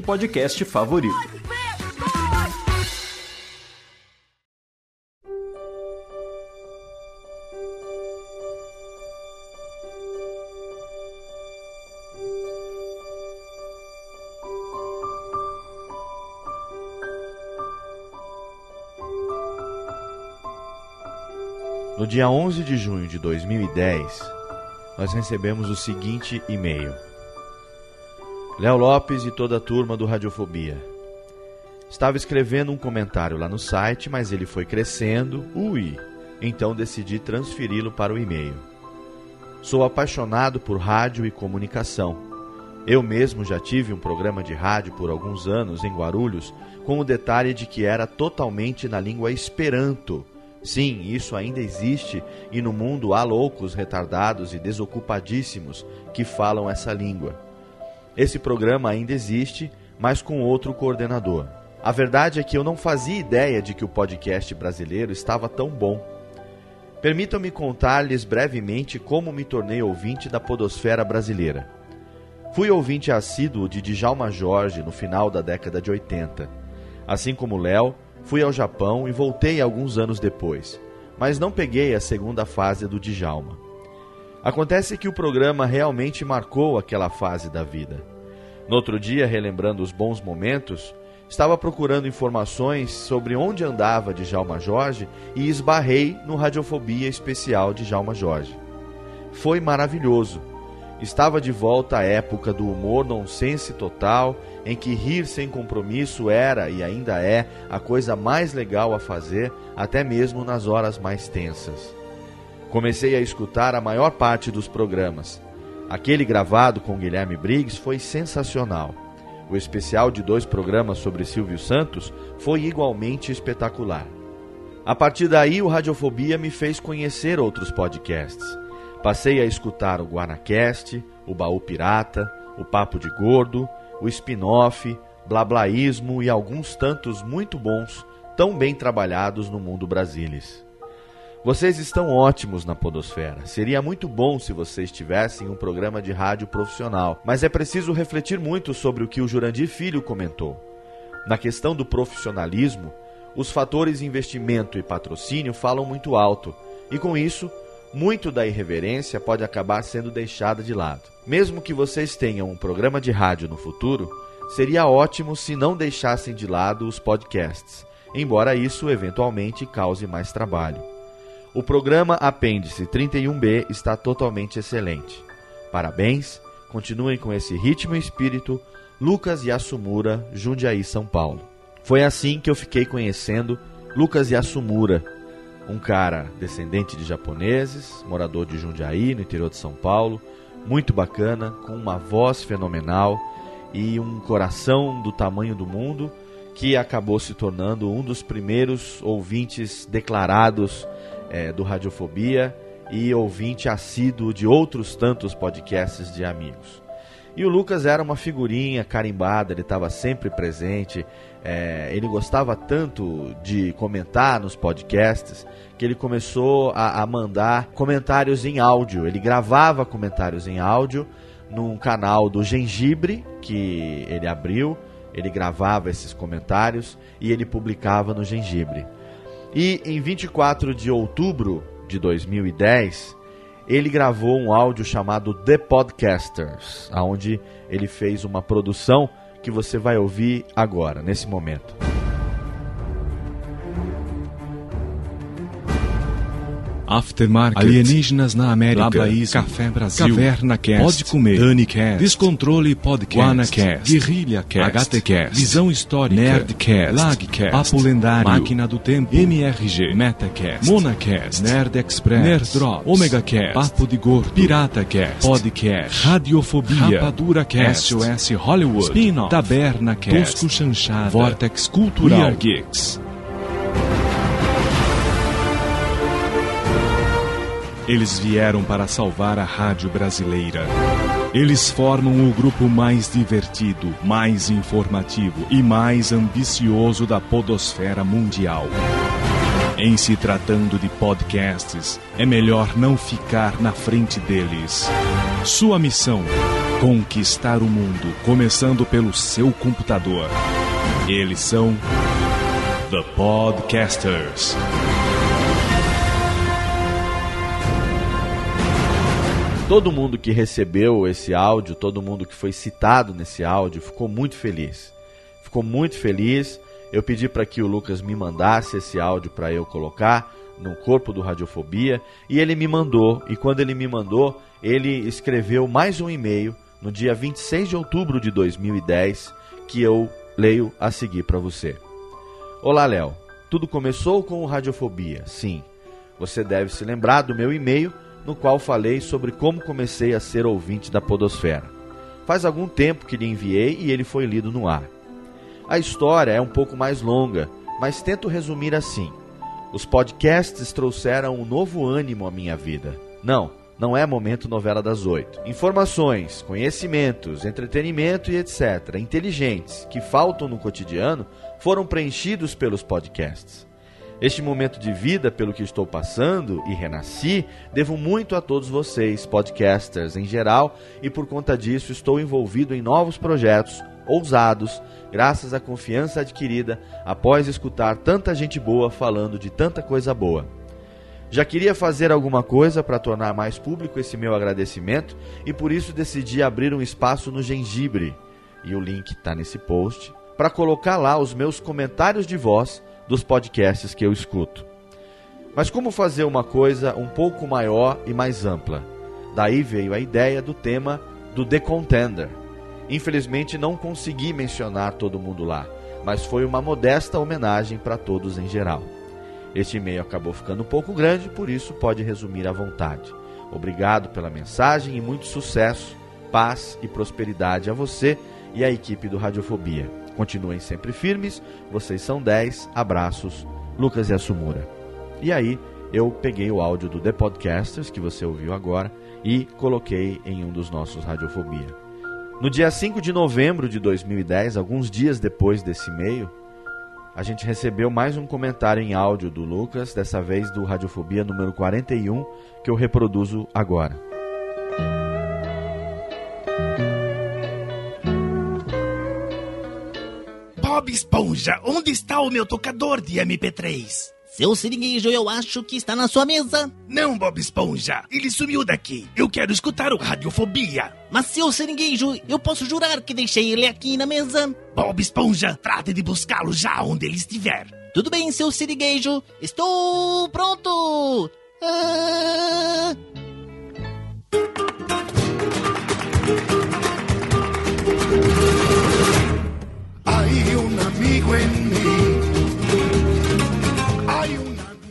podcast favorito. No dia 11 de junho de 2010, nós recebemos o seguinte e-mail: Léo Lopes e toda a turma do Radiofobia. Estava escrevendo um comentário lá no site, mas ele foi crescendo, ui, então decidi transferi-lo para o e-mail. Sou apaixonado por rádio e comunicação. Eu mesmo já tive um programa de rádio por alguns anos em Guarulhos, com o detalhe de que era totalmente na língua Esperanto. Sim, isso ainda existe e no mundo há loucos, retardados e desocupadíssimos que falam essa língua. Esse programa ainda existe, mas com outro coordenador. A verdade é que eu não fazia ideia de que o podcast brasileiro estava tão bom. Permitam-me contar-lhes brevemente como me tornei ouvinte da podosfera brasileira. Fui ouvinte assíduo de Djalma Jorge no final da década de 80. Assim como Léo, fui ao Japão e voltei alguns anos depois, mas não peguei a segunda fase do Djalma. Acontece que o programa realmente marcou aquela fase da vida. No outro dia, relembrando os bons momentos, estava procurando informações sobre onde andava Djalma Jorge e esbarrei no Radiofobia Especial de Djalma Jorge. Foi maravilhoso. Estava de volta à época do humor nonsense total, em que rir sem compromisso era e ainda é a coisa mais legal a fazer, até mesmo nas horas mais tensas. Comecei a escutar a maior parte dos programas. Aquele gravado com Guilherme Briggs foi sensacional. O especial de dois programas sobre Silvio Santos foi igualmente espetacular. A partir daí, o Radiofobia me fez conhecer outros podcasts. Passei a escutar o Guanacast, o Baú Pirata, o Papo de Gordo, o Spin-Off, Blablaísmo e alguns tantos muito bons, tão bem trabalhados no mundo Brasilis. Vocês estão ótimos na Podosfera. Seria muito bom se vocês tivessem um programa de rádio profissional, mas é preciso refletir muito sobre o que o Jurandir Filho comentou. Na questão do profissionalismo, os fatores investimento e patrocínio falam muito alto, e com isso, muito da irreverência pode acabar sendo deixada de lado. Mesmo que vocês tenham um programa de rádio no futuro, seria ótimo se não deixassem de lado os podcasts, embora isso eventualmente cause mais trabalho. O programa Apêndice 31B está totalmente excelente. Parabéns, continuem com esse ritmo e espírito. Lucas Yasumura, Jundiaí, São Paulo. Foi assim que eu fiquei conhecendo Lucas Yasumura, um cara descendente de japoneses, morador de Jundiaí, no interior de São Paulo, muito bacana, com uma voz fenomenal e um coração do tamanho do mundo, que acabou se tornando um dos primeiros ouvintes declarados eh, do Radiofobia e ouvinte assíduo de outros tantos podcasts de amigos. E o Lucas era uma figurinha carimbada, ele estava sempre presente. é, ele gostava tanto de comentar nos podcasts que ele começou a, a mandar comentários em áudio. Ele gravava comentários em áudio num canal do Gengibre que ele abriu. Ele gravava esses comentários e ele publicava no Gengibre. E em 24 de outubro de 2010, ele gravou um áudio chamado The Podcasters, onde ele fez uma produção que você vai ouvir agora, nesse momento. Aftermarket, Alienígenas na América, Labraísmo, Café Brasil, Caverna Cast, Pode Comer, Dani Cast, Descontrole Podcast, Guanacast, Guerrilha Cast, HTCast, Visão Histórica, Nerdcast, Lagcast, Papo Lendário, Máquina do Tempo, MRG, Metacast, Monacast, Nerd Express, Nerdrop, Omega Cast, Papo de Gordo, Pirata Cast, Podcast, Radiofobia, Rapadura Cast, SOS Hollywood, Spin-Off, Taberna Cast, Tosco Chanchada, Vortex Cultural, We Eles vieram para salvar a rádio brasileira. Eles formam o grupo mais divertido, mais informativo e mais ambicioso da podosfera mundial. Em se tratando de podcasts, é melhor não ficar na frente deles. Sua missão: conquistar o mundo, começando pelo seu computador. Eles são The Podcasters. Todo mundo que recebeu esse áudio, todo mundo que foi citado nesse áudio, ficou muito feliz. Ficou muito feliz. Eu pedi para que o Lucas me mandasse esse áudio para eu colocar no corpo do Radiofobia e ele me mandou. E quando ele me mandou, ele escreveu mais um e-mail no dia 26 de outubro de 2010 que eu leio a seguir para você. Olá, Léo. Tudo começou com o Radiofobia. Sim. Você deve se lembrar do meu e-mail no qual falei sobre como comecei a ser ouvinte da Podosfera. Faz algum tempo que lhe enviei e ele foi lido no ar. A história é um pouco mais longa, mas tento resumir assim. Os podcasts trouxeram um novo ânimo à minha vida. Não, não é momento novela das oito. Informações, conhecimentos, entretenimento e etc., inteligentes, que faltam no cotidiano, foram preenchidos pelos podcasts. Este momento de vida pelo que estou passando e renasci, devo muito a todos vocês, podcasters em geral, e por conta disso estou envolvido em novos projetos ousados, graças à confiança adquirida após escutar tanta gente boa falando de tanta coisa boa. Já queria fazer alguma coisa para tornar mais público esse meu agradecimento e por isso decidi abrir um espaço no Gengibre, e o link está nesse post, para colocar lá os meus comentários de voz dos podcasts que eu escuto. Mas como fazer uma coisa um pouco maior e mais ampla? Daí veio a ideia do tema do The Contender. Infelizmente não consegui mencionar todo mundo lá, mas foi uma modesta homenagem para todos em geral. Este e-mail acabou ficando um pouco grande, por isso pode resumir à vontade. Obrigado pela mensagem e muito sucesso, paz e prosperidade a você e à equipe do Radiofobia. Continuem sempre firmes, vocês são 10. Abraços, Lucas e Assumura. E aí, eu peguei o áudio do The Podcasters, que você ouviu agora, e coloquei em um dos nossos Radiofobia. No dia 5 de novembro de 2010, alguns dias depois desse e-mail, a gente recebeu mais um comentário em áudio do Lucas, dessa vez do Radiofobia número 41, que eu reproduzo agora. Bob Esponja, onde está o meu tocador de MP3? Seu seringuejo, eu acho que está na sua mesa. Não, Bob Esponja, ele sumiu daqui. Eu quero escutar o Radiofobia. Mas, seu seringuejo, eu posso jurar que deixei ele aqui na mesa. Bob Esponja, trate de buscá-lo já onde ele estiver. Tudo bem, seu seringuejo. Estou pronto. Ah...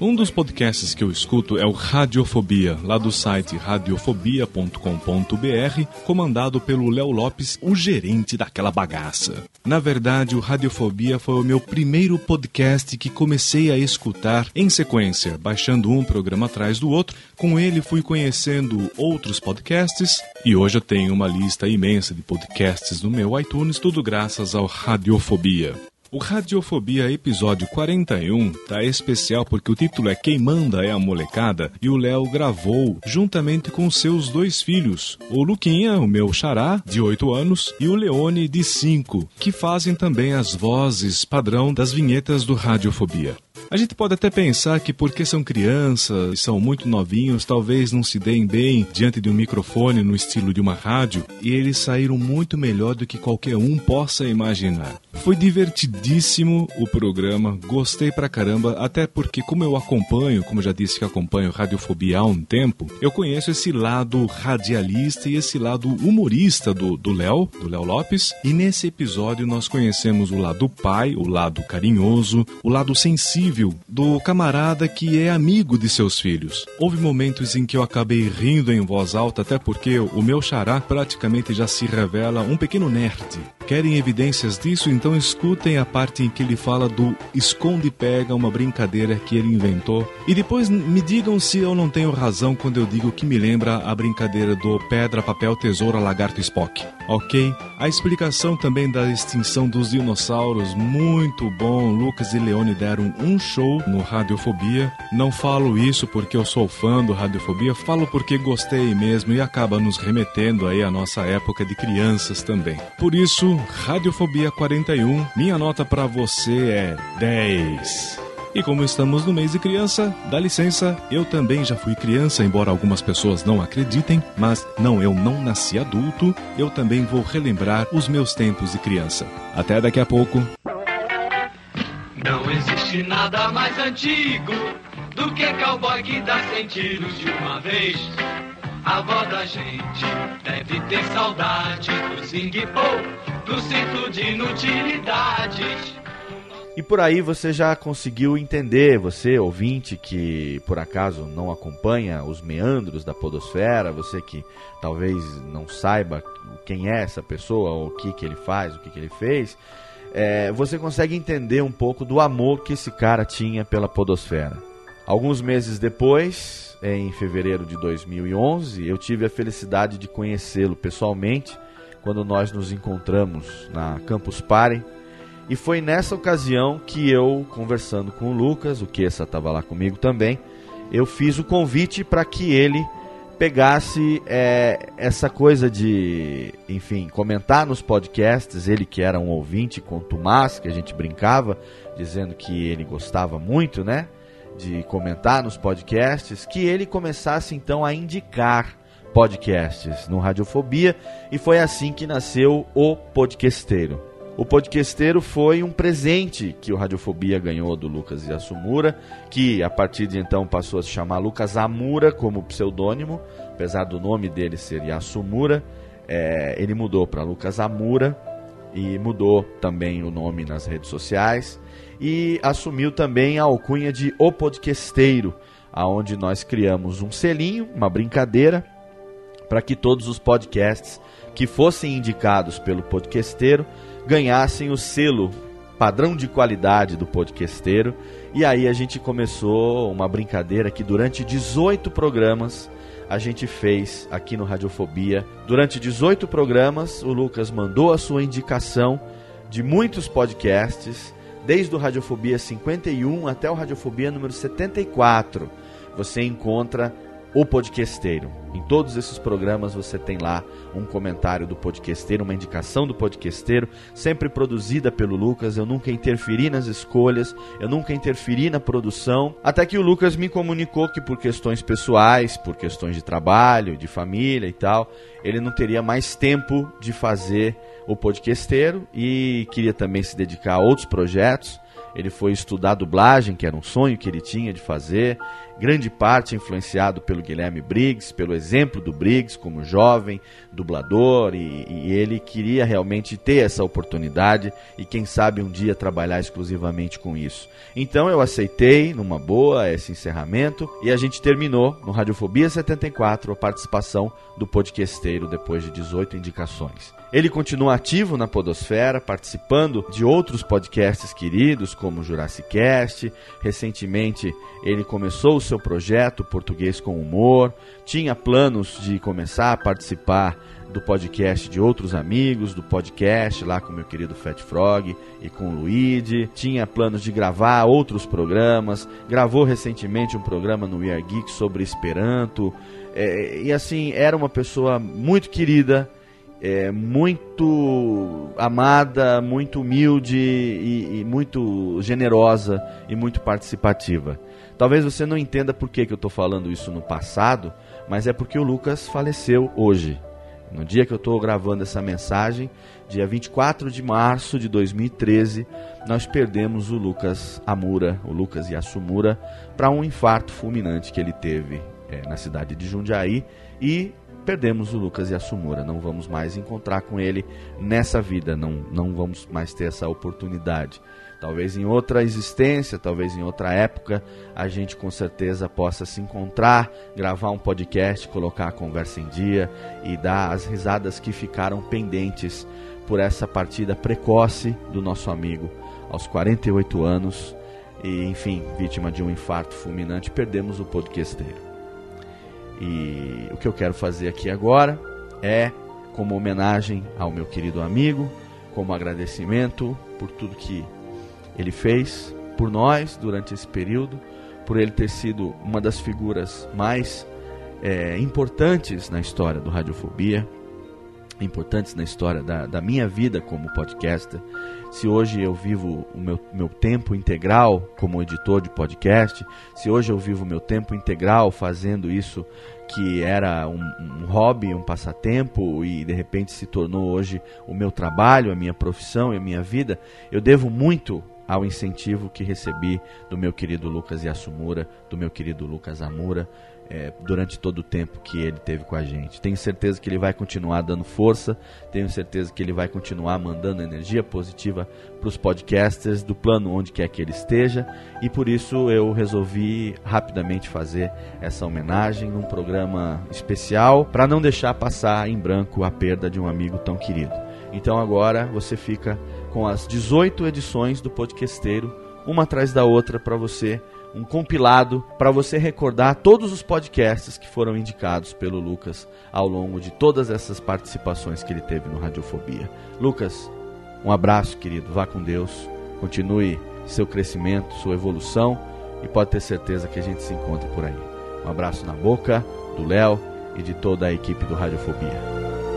Um dos podcasts que eu escuto é o Radiofobia, lá do site radiofobia.com.br, comandado pelo Léo Lopes, o gerente daquela bagaça. Na verdade, o Radiofobia foi o meu primeiro podcast que comecei a escutar em sequência, baixando um programa atrás do outro. Com ele fui conhecendo outros podcasts e hoje eu tenho uma lista imensa de podcasts no meu iTunes, tudo graças ao Radiofobia. O Radiofobia episódio 41 tá especial porque o título é Quem Manda é a Molecada e o Léo gravou juntamente com seus dois filhos, o Luquinha, o meu xará, de 8 anos, e o Leone, de 5, que fazem também as vozes padrão das vinhetas do Radiofobia. A gente pode até pensar que porque são crianças e são muito novinhos, talvez não se deem bem diante de um microfone no estilo de uma rádio, e eles saíram muito melhor do que qualquer um possa imaginar. Foi divertidíssimo o programa, gostei pra caramba, até porque como eu acompanho, como já disse que acompanho Radiofobia há um tempo, eu conheço esse lado radialista e esse lado humorista do Léo, do Léo Lopes, e nesse episódio nós conhecemos o lado pai, o lado carinhoso, o lado sensível do camarada que é amigo de seus filhos. Houve momentos em que eu acabei rindo em voz alta, até porque o meu xará praticamente já se revela um pequeno nerd. Querem evidências disso? Então escutem a parte em que ele fala do esconde-pega, uma brincadeira que ele inventou. E depois me digam se eu não tenho razão quando eu digo que me lembra a brincadeira do pedra, papel, tesoura, lagarto, Spock. Ok? A explicação também da extinção dos dinossauros, muito bom. Lucas e Leone deram um show no Radiofobia. Não falo isso porque eu sou fã do Radiofobia, falo porque gostei mesmo e acaba nos remetendo aí à nossa época de crianças também. Por isso, Radiofobia 41, minha nota para você é 10. E como estamos no mês de criança, dá licença, eu também já fui criança, embora algumas pessoas não acreditem, mas não, eu não nasci adulto, eu também vou relembrar os meus tempos de criança. Até daqui a pouco. Não existe nada mais antigo do que cowboy que dá cem tiros de uma vez. A avó da gente deve ter saudade do zing-pou, do cinto de inutilidades. E por aí você já conseguiu entender, você ouvinte que por acaso não acompanha os meandros da podosfera, você que talvez não saiba quem é essa pessoa, ou o que, que ele faz, o que, que ele fez, é, você consegue entender um pouco do amor que esse cara tinha pela podosfera. Alguns meses depois, em fevereiro de 2011, eu tive a felicidade de conhecê-lo pessoalmente quando nós nos encontramos na Campus Party e foi nessa ocasião que eu, conversando com o Lucas, o Kessa estava lá comigo também, eu fiz o convite para que ele pegasse é, essa coisa de, enfim, comentar nos podcasts, ele que era um ouvinte com Tomás, que a gente brincava, dizendo que ele gostava muito, né, de comentar nos podcasts, que ele começasse então a indicar podcasts no Radiofobia, e foi assim que nasceu o Podcasteiro. O podquesteiro foi um presente que o Radiofobia ganhou do Lucas Yasumura, que a partir de então passou a se chamar Lucas Amura como pseudônimo, apesar do nome dele ser Yasumura, é, ele mudou para Lucas Amura e mudou também o nome nas redes sociais. E assumiu também a alcunha de O Podquesteiro, aonde nós criamos um selinho, uma brincadeira, para que todos os podcasts que fossem indicados pelo podquesteiro ganhassem o selo padrão de qualidade do podcasteiro. E aí a gente começou uma brincadeira que durante 18 programas a gente fez aqui no Radiofobia. Durante 18 programas, o Lucas mandou a sua indicação de muitos podcasts, desde o Radiofobia 51 até o Radiofobia número 74. Você encontra o podcasteiro. Em todos esses programas você tem lá um comentário do podcasteiro, uma indicação do podcasteiro, sempre produzida pelo Lucas. Eu nunca interferi nas escolhas, eu nunca interferi na produção, até que o Lucas me comunicou que por questões pessoais, por questões de trabalho, de família e tal, ele não teria mais tempo de fazer o podcasteiro e queria também se dedicar a outros projetos. Ele foi estudar dublagem, que era um sonho que ele tinha de fazer grande parte influenciado pelo Guilherme Briggs, pelo exemplo do Briggs como jovem dublador, e, e, ele queria realmente ter essa oportunidade e quem sabe um dia trabalhar exclusivamente com isso. Então eu aceitei numa boa esse encerramento e a gente terminou no Radiofobia 74 a participação do podcasteiro depois de 18 indicações. Ele continua ativo na Podosfera, participando de outros podcasts queridos, como Jurassic Cast. Recentemente, ele começou o seu projeto Português com Humor. Tinha planos de começar a participar do podcast de outros amigos, do podcast lá com meu querido Fat Frog e com o Luigi. Tinha planos de gravar outros programas. Gravou recentemente um programa no We Are Geek sobre Esperanto. É, e assim, era uma pessoa muito querida é, muito amada, muito humilde e, e, muito generosa e muito participativa. Talvez você não entenda por que, que eu estou falando isso no passado, mas é porque o Lucas faleceu hoje. No dia que eu estou gravando essa mensagem, dia 24 de março de 2013, nós perdemos o Lucas Amura, o Lucas Yasumura, para um infarto fulminante que ele teve é, na cidade de Jundiaí e perdemos o Lucas Yasumura. Não vamos mais encontrar com ele nessa vida, não, não vamos mais ter essa oportunidade. Talvez em outra existência, talvez em outra época, a gente com certeza possa se encontrar, gravar um podcast, colocar a conversa em dia e dar as risadas que ficaram pendentes por essa partida precoce do nosso amigo aos 48 anos e, enfim, vítima de um infarto fulminante, perdemos o podcasteiro. E o que eu quero fazer aqui agora é como homenagem ao meu querido amigo, como agradecimento por tudo que ele fez por nós durante esse período, por ele ter sido uma das figuras mais é, importantes na história do Radiofobia, importantes na história da, da minha vida como podcaster. Se hoje eu vivo o meu, meu tempo integral como editor de podcast, se hoje eu vivo o meu tempo integral fazendo isso que era um, um, hobby, um passatempo e de repente se tornou hoje o meu trabalho, a minha profissão e a minha vida, eu devo muito ao incentivo que recebi do meu querido Lucas Yasumura, do meu querido Lucas Amura, é, durante todo o tempo que ele teve com a gente. Tenho certeza que ele vai continuar dando força, tenho certeza que ele vai continuar mandando energia positiva para os podcasters do plano onde quer que ele esteja, e por isso eu resolvi rapidamente fazer essa homenagem num programa especial para não deixar passar em branco a perda de um amigo tão querido. Então agora você fica com as 18 edições do Podcasteiro, uma atrás da outra para você, um compilado para você recordar todos os podcasts que foram indicados pelo Lucas ao longo de todas essas participações que ele teve no Radiofobia. Lucas, um abraço, querido. Vá com Deus. Continue seu crescimento, sua evolução e pode ter certeza que a gente se encontra por aí. Um abraço na boca do Léo e de toda a equipe do Radiofobia.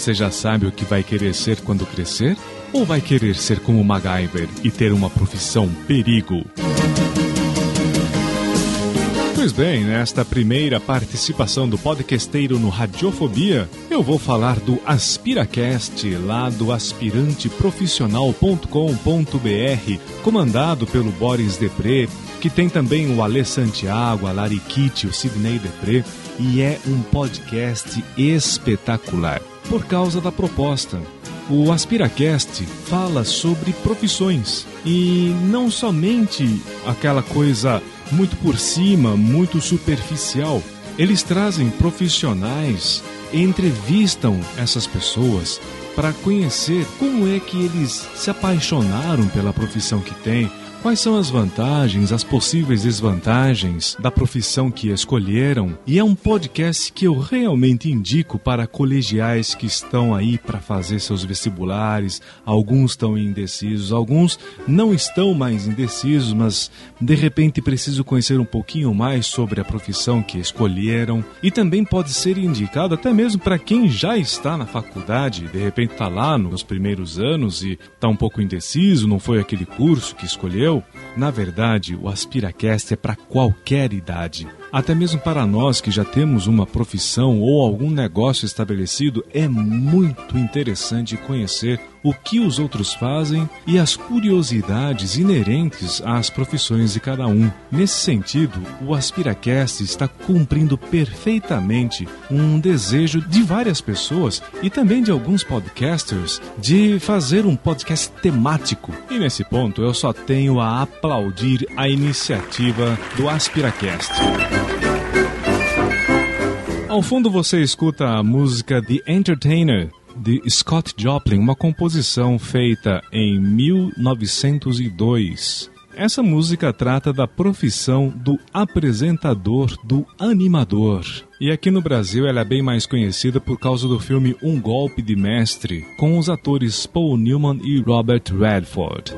Você já sabe o que vai querer ser quando crescer? Ou vai querer ser como MacGyver e ter uma profissão perigo? Pois bem, nesta primeira participação do podcasteiro no Radiofobia, eu vou falar do AspiraCast, lá do aspiranteprofissional.com.br, comandado pelo Boris Depré, que tem também o Alê Santiago, a Lari Kitty, o Sidney Depré, e é um podcast espetacular por causa da proposta. O AspiraCast fala sobre profissões e não somente aquela coisa muito por cima, muito superficial. Eles trazem profissionais, entrevistam essas pessoas para conhecer como é que eles se apaixonaram pela profissão que têm, Quais são as vantagens, as possíveis desvantagens da profissão que escolheram? E é um podcast que eu realmente indico para colegiais que estão aí para fazer seus vestibulares. Alguns estão indecisos, alguns não estão mais indecisos, mas de repente precisam conhecer um pouquinho mais sobre a profissão que escolheram. E também pode ser indicado até mesmo para quem já está na faculdade, de repente está lá nos primeiros anos e está um pouco indeciso, não foi aquele curso que escolheu Valeu! Na verdade, o AspiraCast é para qualquer idade. Até mesmo para nós que já temos uma profissão ou algum negócio estabelecido, é muito interessante conhecer o que os outros fazem e as curiosidades inerentes às profissões de cada um. Nesse sentido, o AspiraCast está cumprindo perfeitamente um desejo de várias pessoas e também de alguns podcasters de fazer um podcast temático. E nesse ponto eu só tenho a aplaudir a iniciativa do AspiraCast. Ao fundo você escuta a música The Entertainer de Scott Joplin, uma composição feita em 1902. Essa música trata da profissão do apresentador, do animador. E aqui no Brasil ela é bem mais conhecida por causa do filme Um Golpe de Mestre, com os atores Paul Newman e Robert Redford.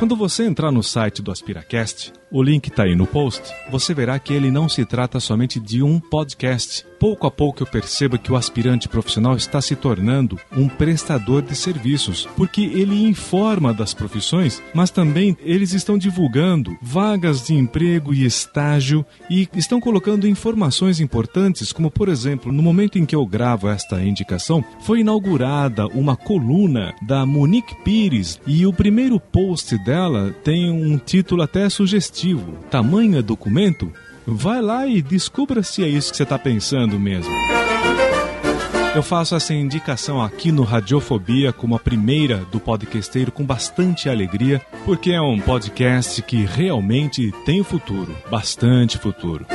Quando você entrar no site do AspiraCast, o link está aí no post, você verá que ele não se trata somente de um podcast. Pouco a pouco eu percebo que o aspirante profissional está se tornando um prestador de serviços, porque ele informa das profissões, mas também eles estão divulgando vagas de emprego e estágio e estão colocando informações importantes, como por exemplo, no momento em que eu gravo esta indicação, foi inaugurada uma coluna da Monique Pires e o primeiro post dela tem um título até sugestivo Tamanho é documento? Vai lá e descubra se é isso que você está pensando mesmo. Eu faço essa indicação aqui no Radiofobia como a primeira do podcasteiro com bastante alegria, porque é um podcast que realmente tem futuro, bastante futuro.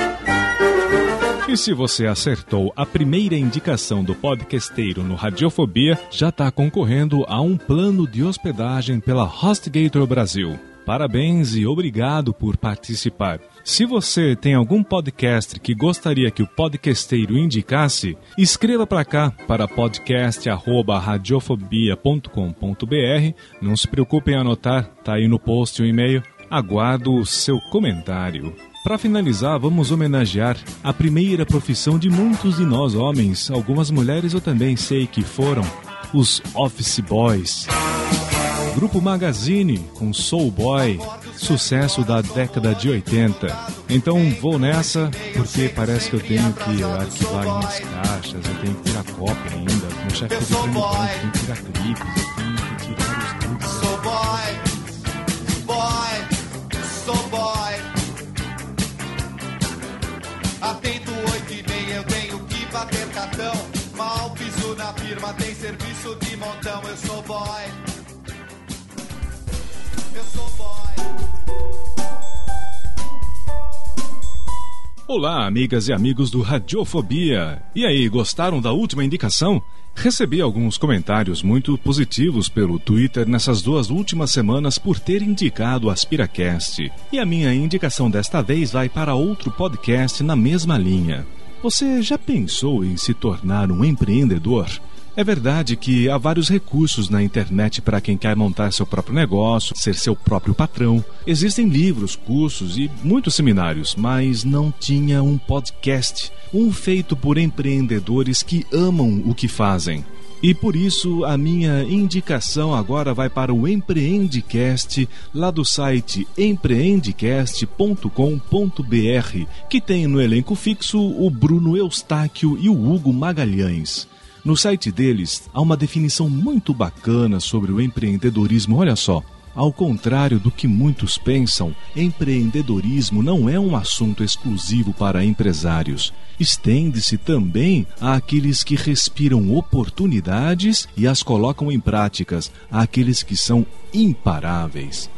E se você acertou a primeira indicação do podcasteiro no Radiofobia, já está concorrendo a um plano de hospedagem pela HostGator Brasil. Parabéns e obrigado por participar. Se você tem algum podcast que gostaria que o podcasteiro indicasse, escreva para cá para podcast@radiofobia.com.br. Não se preocupe em anotar, tá aí no post o e-mail. Aguardo o seu comentário. Para finalizar, vamos homenagear a primeira profissão de muitos de nós homens. Algumas mulheres eu também sei que foram os office boys. Grupo Magazine com Soul Boy, sucesso da década de 80. Então vou nessa, porque parece que eu tenho que arquivar minhas caixas, eu tenho que tirar cópia ainda. Meu chefe pediu pra mim, tenho que tirar clipes, eu tenho que tirar os clipes. Sou boy, boy, sou boy. Atento oito e meia, eu tenho que bater cartão. Mal piso na firma, tem serviço de montão. Eu sou boy. Olá, amigas e amigos do Radiofobia. E aí, gostaram da última indicação? Recebi alguns comentários muito positivos pelo Twitter nessas duas últimas semanas por ter indicado o Aspiracast. E a minha indicação desta vez vai para outro podcast na mesma linha. Você já pensou em se tornar um empreendedor? É verdade que há vários recursos na internet para quem quer montar seu próprio negócio, ser seu próprio patrão. Existem livros, cursos e muitos seminários, mas não tinha um podcast, um feito por empreendedores que amam o que fazem. E por isso a minha indicação agora vai para o Empreendecast, lá do site empreendecast.com.br, que tem no elenco fixo o Bruno Eustáquio e o Hugo Magalhães. No site deles há uma definição muito bacana sobre o empreendedorismo. Olha só. Ao contrário do que muitos pensam, empreendedorismo não é um assunto exclusivo para empresários. Estende-se também àqueles que respiram oportunidades e as colocam em práticas, àqueles que são imparáveis.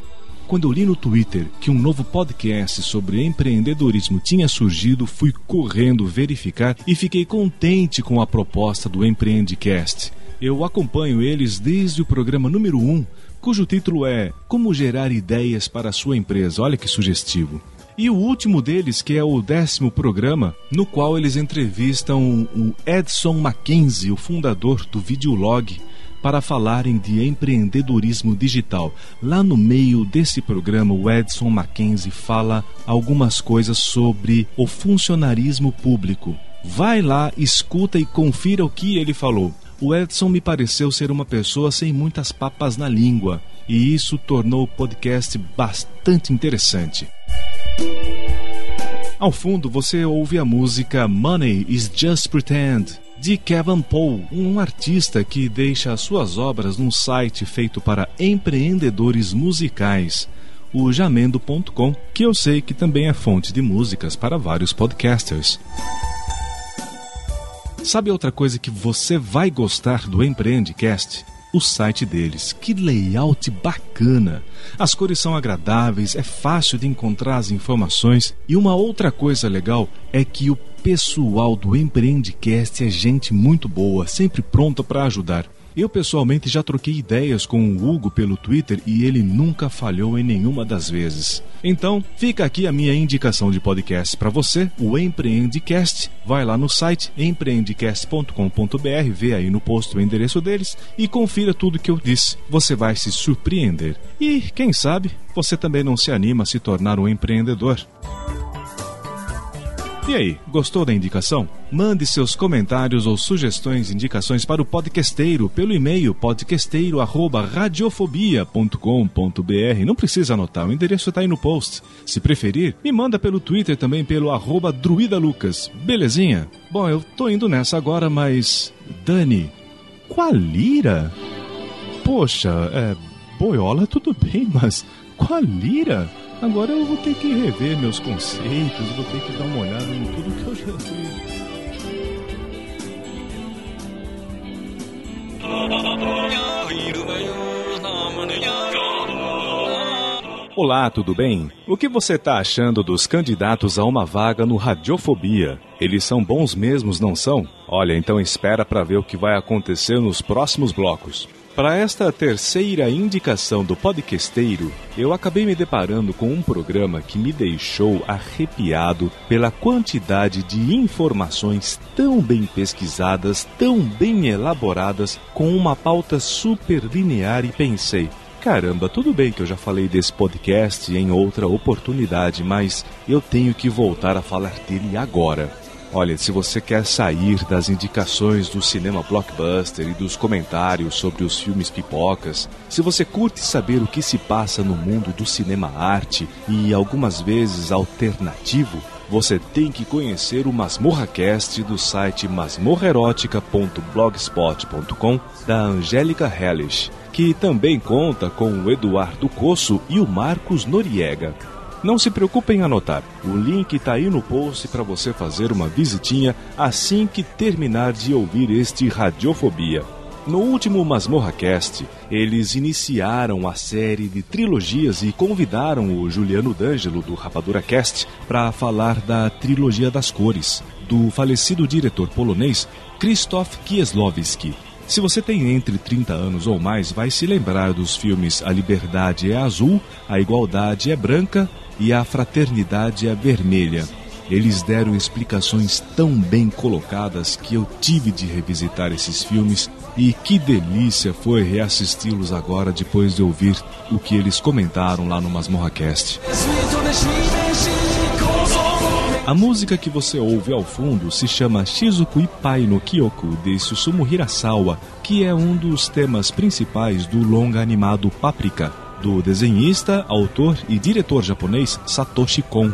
Quando li no Twitter que um novo podcast sobre empreendedorismo tinha surgido, fui correndo verificar e fiquei contente com a proposta do Empreendecast. Eu acompanho eles desde o programa número 1, cujo título é Como Gerar Ideias para a Sua Empresa. Olha que sugestivo. E o último deles, que é o décimo programa, no qual eles entrevistam o Edson Mackenzie, o fundador do Videolog, para falarem de empreendedorismo digital. Lá no meio desse programa, o Edson Mackenzie fala algumas coisas sobre o funcionarismo público. Vai lá, escuta e confira o que ele falou. O Edson me pareceu ser uma pessoa sem muitas papas na língua, e isso tornou o podcast bastante interessante. Ao fundo você ouve a música Money is Just Pretend de Kevin Paul, um artista que deixa suas obras num site feito para empreendedores musicais, o jamendo.com, que eu sei que também é fonte de músicas para vários podcasters. Sabe outra coisa que você vai gostar do Empreendecast? O site deles. Que layout bacana! As cores são agradáveis, é fácil de encontrar as informações e uma outra coisa legal é que o pessoal do Empreendecast é gente muito boa, sempre pronta para ajudar. Eu pessoalmente já troquei ideias com o Hugo pelo Twitter e ele nunca falhou em nenhuma das vezes. Então, fica aqui a minha indicação de podcast para você, o Empreendecast. Vai lá no site empreendecast.com.br, vê aí no post o endereço deles e confira tudo que eu disse. Você vai se surpreender. E, quem sabe, você também não se anima a se tornar um empreendedor. E aí, gostou da indicação? Mande seus comentários ou sugestões, indicações para o podcasteiro pelo e-mail podcasteiro@radiofobia.com.br. Não precisa anotar, o endereço está aí no post. Se preferir, me manda pelo Twitter também pelo arroba druidalucas. Belezinha? Bom, eu tô indo nessa agora, mas Dani, Qualira? Poxa, é boiola tudo bem, mas Qualira? Agora eu vou ter que rever meus conceitos, vou ter que dar uma olhada em tudo que eu já fiz. Olá, tudo bem? O que você está achando dos candidatos a uma vaga no Radiofobia? Eles são bons mesmos, não são? Olha, então espera para ver o que vai acontecer nos próximos blocos. Para esta terceira indicação do podcasteiro, eu acabei me deparando com um programa que me deixou arrepiado pela quantidade de informações tão bem pesquisadas, tão bem elaboradas, com uma pauta super linear e pensei, caramba, tudo bem que eu já falei desse podcast em outra oportunidade, mas eu tenho que voltar a falar dele agora. Olha, se você quer sair das indicações do cinema blockbuster e dos comentários sobre os filmes pipocas, se você curte saber o que se passa no mundo do cinema arte e algumas vezes alternativo, você tem que conhecer o MasmorraCast do site masmorrerótica.blogspot.com da Angélica Hellish, que também conta com o Eduardo Coço e o Marcos Noriega. Não se preocupe em anotar. O link está aí no post para você fazer uma visitinha assim que terminar de ouvir este Radiofobia. No último Masmorra Cast, eles iniciaram a série de trilogias e convidaram o Juliano D'Angelo do Rapadura Cast para falar da trilogia das cores, do falecido diretor polonês Krzysztof Kieslowski. Se você tem entre 30 anos ou mais, vai se lembrar dos filmes A Liberdade é Azul, A Igualdade é Branca e A Fraternidade é Vermelha. Eles deram explicações tão bem colocadas que eu tive de revisitar esses filmes e que delícia foi reassisti-los agora depois de ouvir o que eles comentaram lá no MasmorraCast. A música que você ouve ao fundo se chama Shizuku Ipai no Kyoko de Susumu Hirasawa, que é um dos temas principais do longa animado Paprika, do desenhista, autor e diretor japonês Satoshi Kon.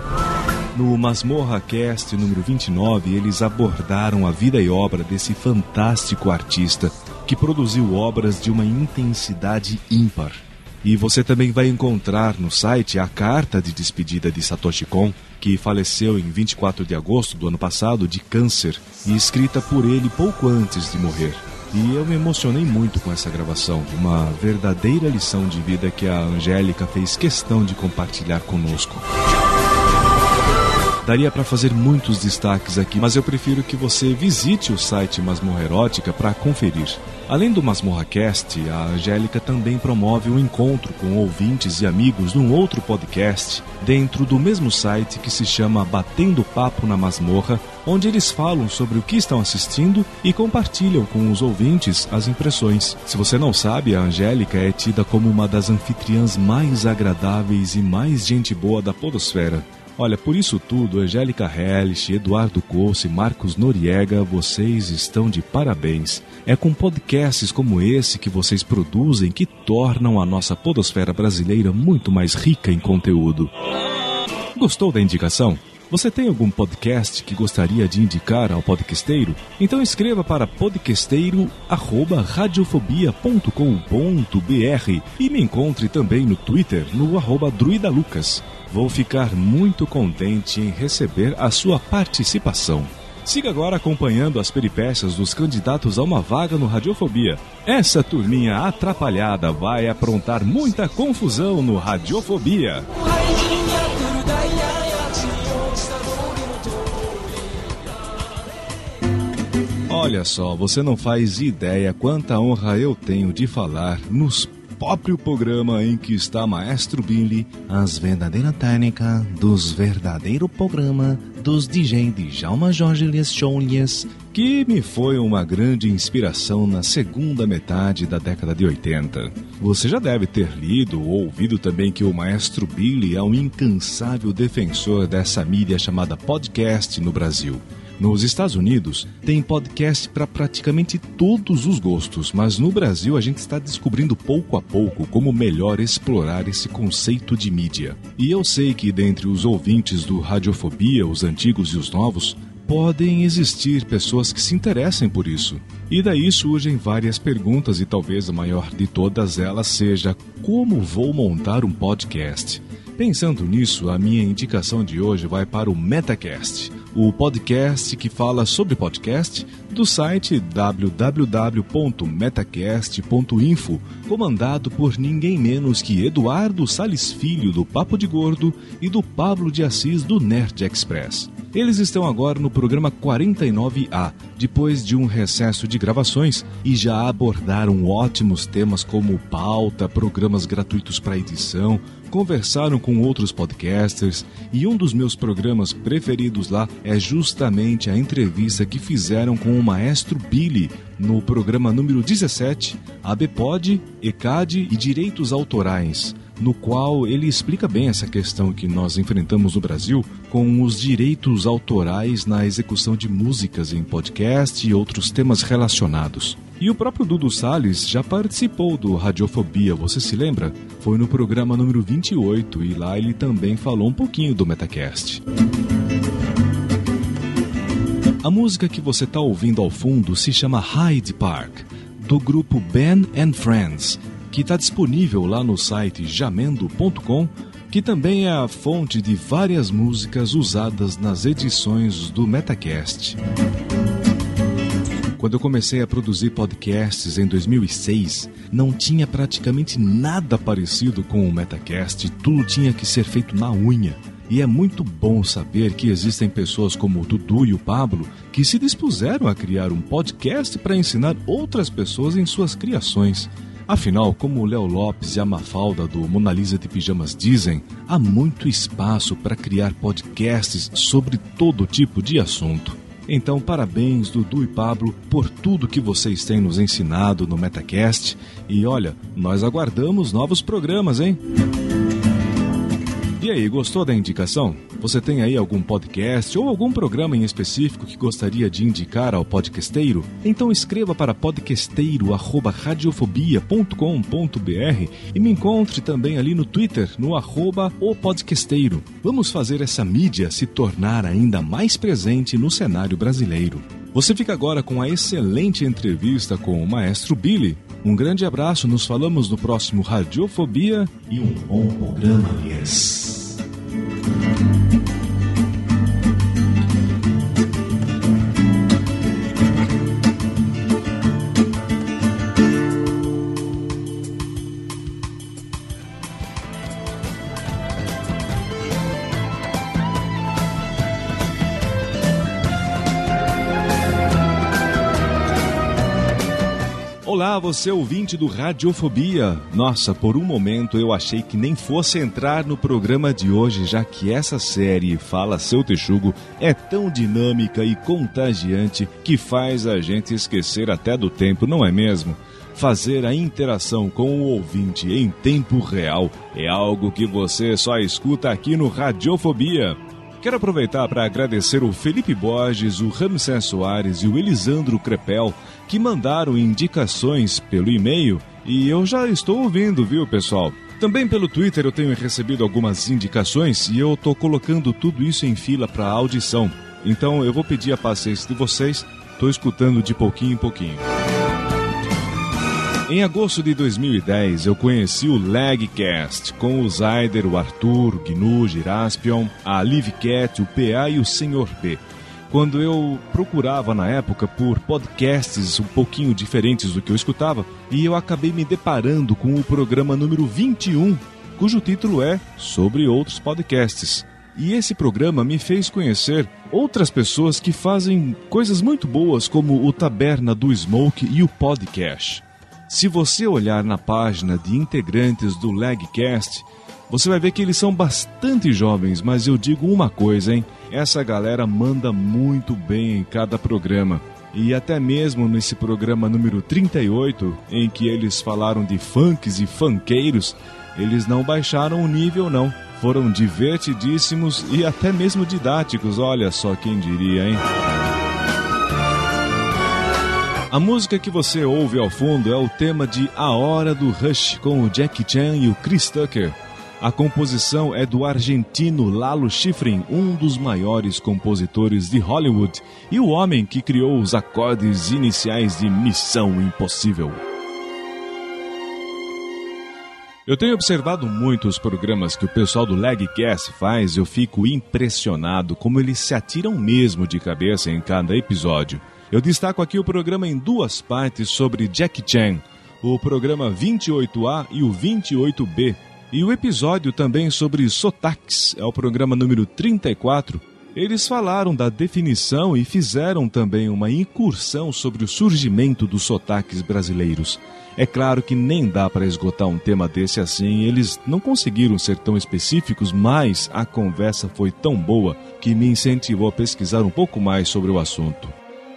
No Masmorra Cast número 29, eles abordaram a vida e obra desse fantástico artista que produziu obras de uma intensidade ímpar. E você também vai encontrar no site a carta de despedida de Satoshi Kon, que faleceu em 24 de agosto do ano passado de câncer e escrita por ele pouco antes de morrer. E eu me emocionei muito com essa gravação, uma verdadeira lição de vida que a Angélica fez questão de compartilhar conosco. Daria para fazer muitos destaques aqui, mas eu prefiro que você visite o site Masmorra Erótica para conferir. Além do Masmorra Cast, a Angélica também promove um encontro com ouvintes e amigos num outro podcast dentro do mesmo site que se chama Batendo Papo na Masmorra, onde eles falam sobre o que estão assistindo e compartilham com os ouvintes as impressões. Se você não sabe, a Angélica é tida como uma das anfitriãs mais agradáveis e mais gente boa da Podosfera. Olha, por isso tudo, Angélica Hellish, Eduardo Couce e Marcos Noriega, vocês estão de parabéns. É com podcasts como esse que vocês produzem que tornam a nossa podosfera brasileira muito mais rica em conteúdo. Gostou da indicação? Você tem algum podcast que gostaria de indicar ao podcasteiro? Então escreva para podcasteiro@radiofobia.com.br e me encontre também no Twitter no arroba druidalucas. Vou ficar muito contente em receber a sua participação. Siga agora acompanhando as peripécias dos candidatos a uma vaga no Radiofobia. Essa turminha atrapalhada vai aprontar muita confusão no Radiofobia. Olha só, você não faz ideia quanta honra eu tenho de falar nos próprio programa em que está Maestro Billy, as verdadeiras técnicas dos verdadeiro programa dos DJ de Jalma Jorge Lies que me foi uma grande inspiração na segunda metade da década de 80. Você já deve ter lido ou ouvido também que o Maestro Billy é um incansável defensor dessa mídia chamada podcast no Brasil. Nos Estados Unidos, tem podcast para praticamente todos os gostos, mas no Brasil a gente está descobrindo pouco a pouco como melhor explorar esse conceito de mídia. E eu sei que dentre os ouvintes do Radiofobia, os antigos e os novos, podem existir pessoas que se interessem por isso. E daí surgem várias perguntas, e talvez a maior de todas elas seja: como vou montar um podcast? Pensando nisso, a minha indicação de hoje vai para o Metacast, o podcast que fala sobre podcast do site www.metacast.info, comandado por ninguém menos que Eduardo Sales Filho do Papo de Gordo e do Pablo de Assis do Nerd Express. Eles estão agora no programa 49A, depois de um recesso de gravações, e já abordaram ótimos temas como pauta, programas gratuitos para edição, conversaram com outros podcasters e um dos meus programas preferidos lá é justamente a entrevista que fizeram com maestro Billy no programa número 17, ABPOD, ECAD e Direitos Autorais no qual ele explica bem essa questão que nós enfrentamos no Brasil com os direitos autorais na execução de músicas em podcast e outros temas relacionados. E o próprio Dudu Salles já participou do Radiofobia, você se lembra? Foi no programa número 28 e lá ele também falou um pouquinho do Metacast. A música que você está ouvindo ao fundo se chama Hyde Park, do grupo Ben and Friends, que está disponível lá no site jamendo.com, que também é a fonte de várias músicas usadas nas edições do Metacast. Quando eu comecei a produzir podcasts em 2006, não tinha praticamente nada parecido com o Metacast, tudo tinha que ser feito na unha. E é muito bom saber que existem pessoas como o Dudu e o Pablo que se dispuseram a criar um podcast para ensinar outras pessoas em suas criações. Afinal, como o Léo Lopes e a Mafalda do Mona Lisa de Pijamas dizem, há muito espaço para criar podcasts sobre todo tipo de assunto. Então, parabéns, Dudu e Pablo, por tudo que vocês têm nos ensinado no Metacast. E olha, nós aguardamos novos programas, hein? E aí, gostou da indicação? Você tem aí algum podcast ou algum programa em específico que gostaria de indicar ao podcasteiro? Então escreva para podcasteiro@radiofobia.com.br e me encontre também ali no Twitter, no arroba o podcasteiro. Vamos fazer essa mídia se tornar ainda mais presente no cenário brasileiro. Você fica agora com a excelente entrevista com o maestro Billy. Um grande abraço, nos falamos no próximo Radiofobia e um bom programa, yes. Olá, você ouvinte do Radiofobia. Nossa, por um momento eu achei que nem fosse entrar no programa de hoje, já que essa série Fala Seu Texugo é tão dinâmica e contagiante que faz a gente esquecer até do tempo, não é mesmo? Fazer a interação com o ouvinte em tempo real é algo que você só escuta aqui no Radiofobia. Quero aproveitar para agradecer o Felipe Borges, o Ramsés Soares e o Elisandro Crepel, que mandaram indicações pelo e-mail e eu já estou ouvindo, viu, pessoal? Também pelo Twitter eu tenho recebido algumas indicações e eu estou colocando tudo isso em fila para audição. Então eu vou pedir a paciência de vocês, estou escutando de pouquinho em pouquinho. Em agosto de 2010, eu conheci o Lagcast com o Zaider, o Arthur, o Gnu, Giraspion, a Liv Cat, o PA e o Senhor P. Quando eu procurava na época por podcasts um pouquinho diferentes do que eu escutava, e eu acabei me deparando com o programa número 21, cujo título é Sobre Outros Podcasts. E esse programa me fez conhecer outras pessoas que fazem coisas muito boas, como o Taberna do Smoke e o Podcast. Se você olhar na página de integrantes do Lagcast, você vai ver que eles são bastante jovens, mas eu digo uma coisa, hein? Essa galera manda muito bem em cada programa. E até mesmo nesse programa número 38, em que eles falaram de funks e funkeiros, eles não baixaram o nível não. Foram divertidíssimos e até mesmo didáticos, olha só quem diria, hein? A música que você ouve ao fundo é o tema de A Hora do Rush com o Jackie Chan e o Chris Tucker. A composição é do argentino Lalo Schifrin, um dos maiores compositores de Hollywood e o homem que criou os acordes iniciais de Missão Impossível. Eu tenho observado muitos programas que o pessoal do Lagcast faz e eu fico impressionado como eles se atiram mesmo de cabeça em cada episódio. Eu destaco aqui o programa em duas partes sobre Jackie Chan, o programa 28A e o 28B, e o episódio também sobre sotaques, é o programa número 34. Eles falaram da definição e fizeram também uma incursão sobre o surgimento dos sotaques brasileiros. É claro que nem dá para esgotar um tema desse assim, eles não conseguiram ser tão específicos, mas a conversa foi tão boa que me incentivou a pesquisar um pouco mais sobre o assunto.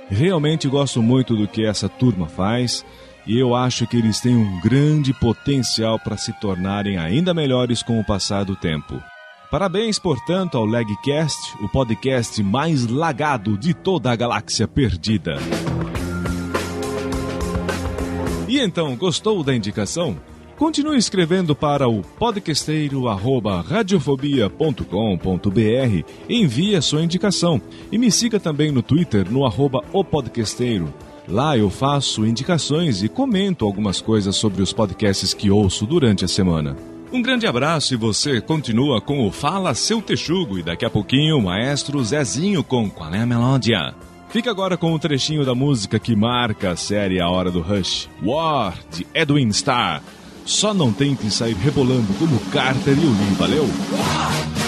Realmente gosto muito do que essa turma faz e eu acho que eles têm um grande potencial para se tornarem ainda melhores com o passar do tempo. Parabéns, portanto, ao Lagcast, o podcast mais lagado de toda a galáxia perdida. E então, gostou da indicação? Continue escrevendo para o podcasteiro@radiofobia.com.br, envie a sua indicação e me siga também no Twitter no arroba. Lá eu faço indicações e comento algumas coisas sobre os podcasts que ouço durante a semana. Um grande abraço e você continua com o Fala Seu Texugo e daqui a pouquinho o maestro Zezinho com Qual é a Melódia? Fica agora com um trechinho da música que marca a série A Hora do Rush, War, de Edwin Starr. Só não tente sair rebolando como Carter e o Lee, valeu? Yeah.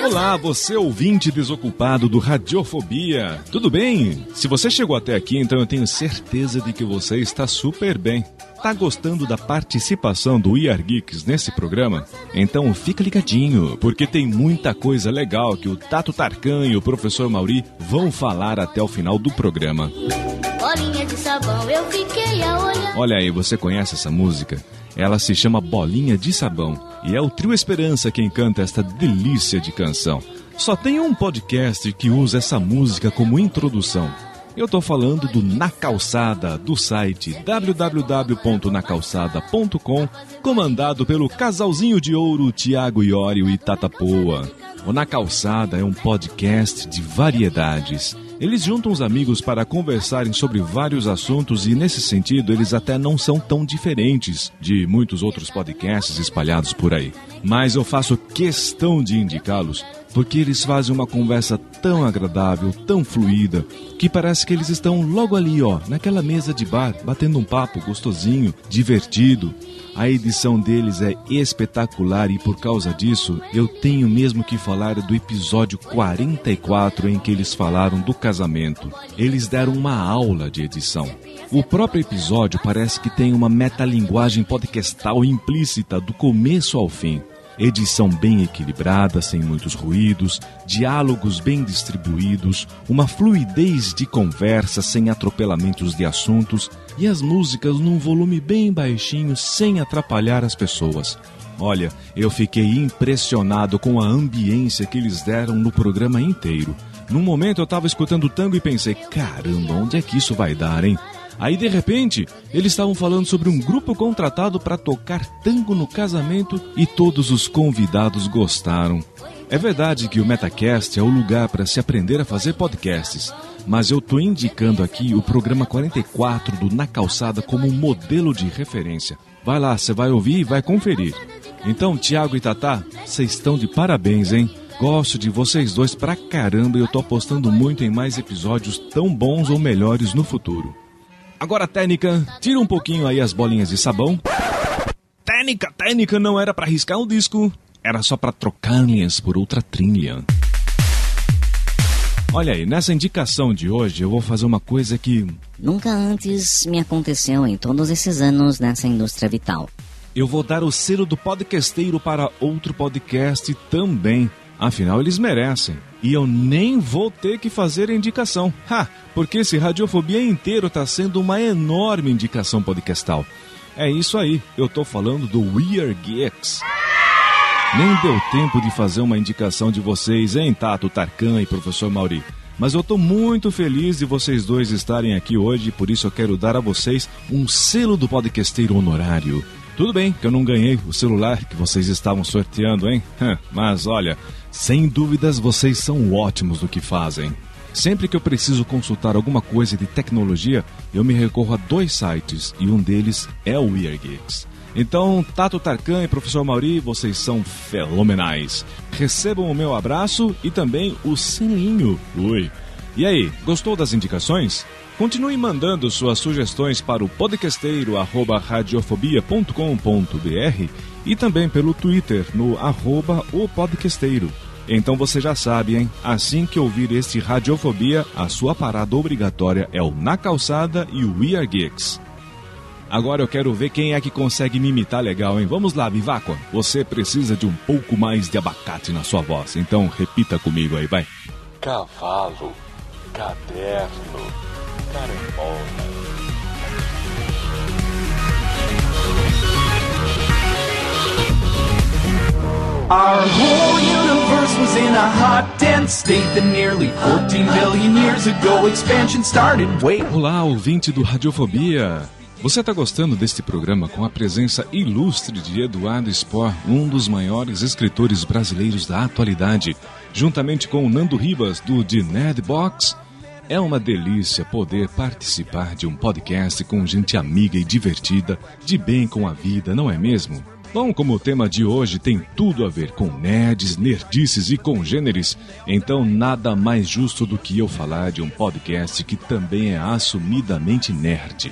Olá, você ouvinte desocupado do Radiofobia. Tudo bem? Se você chegou até aqui, então eu tenho certeza de que você está super bem. Tá gostando da participação do Are Geeks nesse programa? Então fica ligadinho, porque tem muita coisa legal que o Tato Tarkan e o professor Mauri vão falar até o final do programa. Olha aí, você conhece essa música? Ela se chama Bolinha de Sabão e é o Trio Esperança quem canta esta delícia de canção. Só tem um podcast que usa essa música como introdução. Eu tô falando do Na Calçada, do site www.nacalçada.com, comandado pelo casalzinho de ouro Tiago Iório e Tata Poa. O Na Calçada é um podcast de variedades. Eles juntam os amigos para conversarem sobre vários assuntos e, nesse sentido, eles até não são tão diferentes de muitos outros podcasts espalhados por aí. Mas eu faço questão de indicá-los porque eles fazem uma conversa tão agradável, tão fluida, que parece que eles estão logo ali, ó, naquela mesa de bar, batendo um papo gostosinho, divertido. A edição deles é espetacular e por causa disso eu tenho mesmo que falar do episódio 44 em que eles falaram do casamento. Eles deram uma aula de edição. O próprio episódio parece que tem uma metalinguagem podcastal implícita do começo ao fim. Edição bem equilibrada, sem muitos ruídos, diálogos bem distribuídos, uma fluidez de conversa sem atropelamentos de assuntos e as músicas num volume bem baixinho sem atrapalhar as pessoas. Olha, eu fiquei impressionado com a ambiência que eles deram no programa inteiro. Num momento eu estava escutando tango e pensei: caramba, onde é que isso vai dar, hein? Aí de repente, eles estavam falando sobre um grupo contratado para tocar tango no casamento e todos os convidados gostaram. É verdade que o Metacast é o lugar para se aprender a fazer podcasts, mas eu tô indicando aqui o programa 44 do Na Calçada como um modelo de referência. Vai lá, você vai ouvir e vai conferir. Então, Tiago e Tatá, vocês estão de parabéns, hein? Gosto de vocês dois pra caramba e eu tô apostando muito em mais episódios tão bons ou melhores no futuro. Agora, técnica, tira um pouquinho aí as bolinhas de sabão. Técnica, técnica não era para riscar um disco, era só para trocar linhas por outra trilha. Olha aí, nessa indicação de hoje eu vou fazer uma coisa que Nunca antes me aconteceu em todos esses anos nessa indústria vital. eu vou dar o selo do podcasteiro para outro podcast também. Afinal, eles merecem. E eu nem vou ter que fazer a indicação. Ha! Porque esse Radiofobia inteiro tá sendo uma enorme indicação podcastal. É isso aí, eu tô falando do We Are Geeks. Nem deu tempo de fazer uma indicação de vocês, hein, Tato Tarkan e Professor Mauri. Mas eu tô muito feliz de vocês dois estarem aqui hoje, por isso eu quero dar a vocês um selo do podcasteiro honorário. Tudo bem que eu não ganhei o celular que vocês estavam sorteando, hein? Mas olha, sem dúvidas vocês são ótimos no que fazem. Sempre que eu preciso consultar alguma coisa de tecnologia, eu me recorro a dois sites e um deles é o We Are Geeks. Então, Tato Tarkan e Professor Mauri, vocês são fenomenais. Recebam o meu abraço e também o sininho. Ui. E aí, gostou das indicações? Continue mandando suas sugestões para o podcasteiro@radiofobia.com.br e também pelo Twitter no arroba o podcasteiro. Então você já sabe, hein? Assim que ouvir este Radiofobia, a sua parada obrigatória é o Na Calçada e o We Are Geeks. Agora eu quero ver quem é que consegue me imitar legal, hein? Vamos lá, Viváqua. Você precisa de um pouco mais de abacate na sua voz, então repita comigo aí, vai. Cavalo, caderno, carambola. Our whole universe was in a hot, dense state that nearly 14 billion years ago expansion started. Wait. Olá, ouvinte do Radiofobia. Você está gostando deste programa com a presença ilustre de Eduardo Spor, um dos maiores escritores brasileiros da atualidade, juntamente com Nando Ribas, do The Nerd Box? É uma delícia poder participar de um podcast com gente amiga e divertida, de bem com a vida, não é mesmo? Bom, como o tema de hoje tem tudo a ver com nerds, nerdices e congêneres, então nada mais justo do que eu falar de um podcast que também é assumidamente nerd.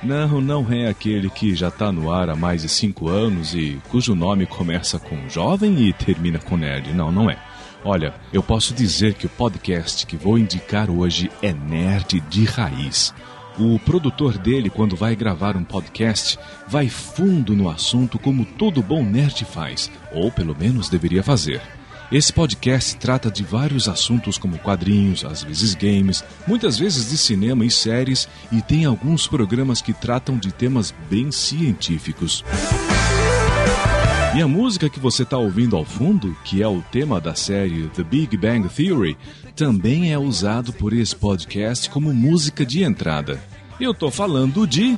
Não, não é aquele que já está no ar há mais de cinco anos e cujo nome começa com jovem e termina com nerd. Não, não é. Olha, eu posso dizer que o podcast que vou indicar hoje é nerd de raiz. O produtor dele, quando vai gravar um podcast, vai fundo no assunto como todo bom nerd faz, ou pelo menos deveria fazer. Esse podcast trata de vários assuntos como quadrinhos, às vezes games, muitas vezes de cinema e séries, e tem alguns programas que tratam de temas bem científicos. E a música que você está ouvindo ao fundo, que é o tema da série The Big Bang Theory, também é usado por esse podcast como música de entrada. Eu tô falando de.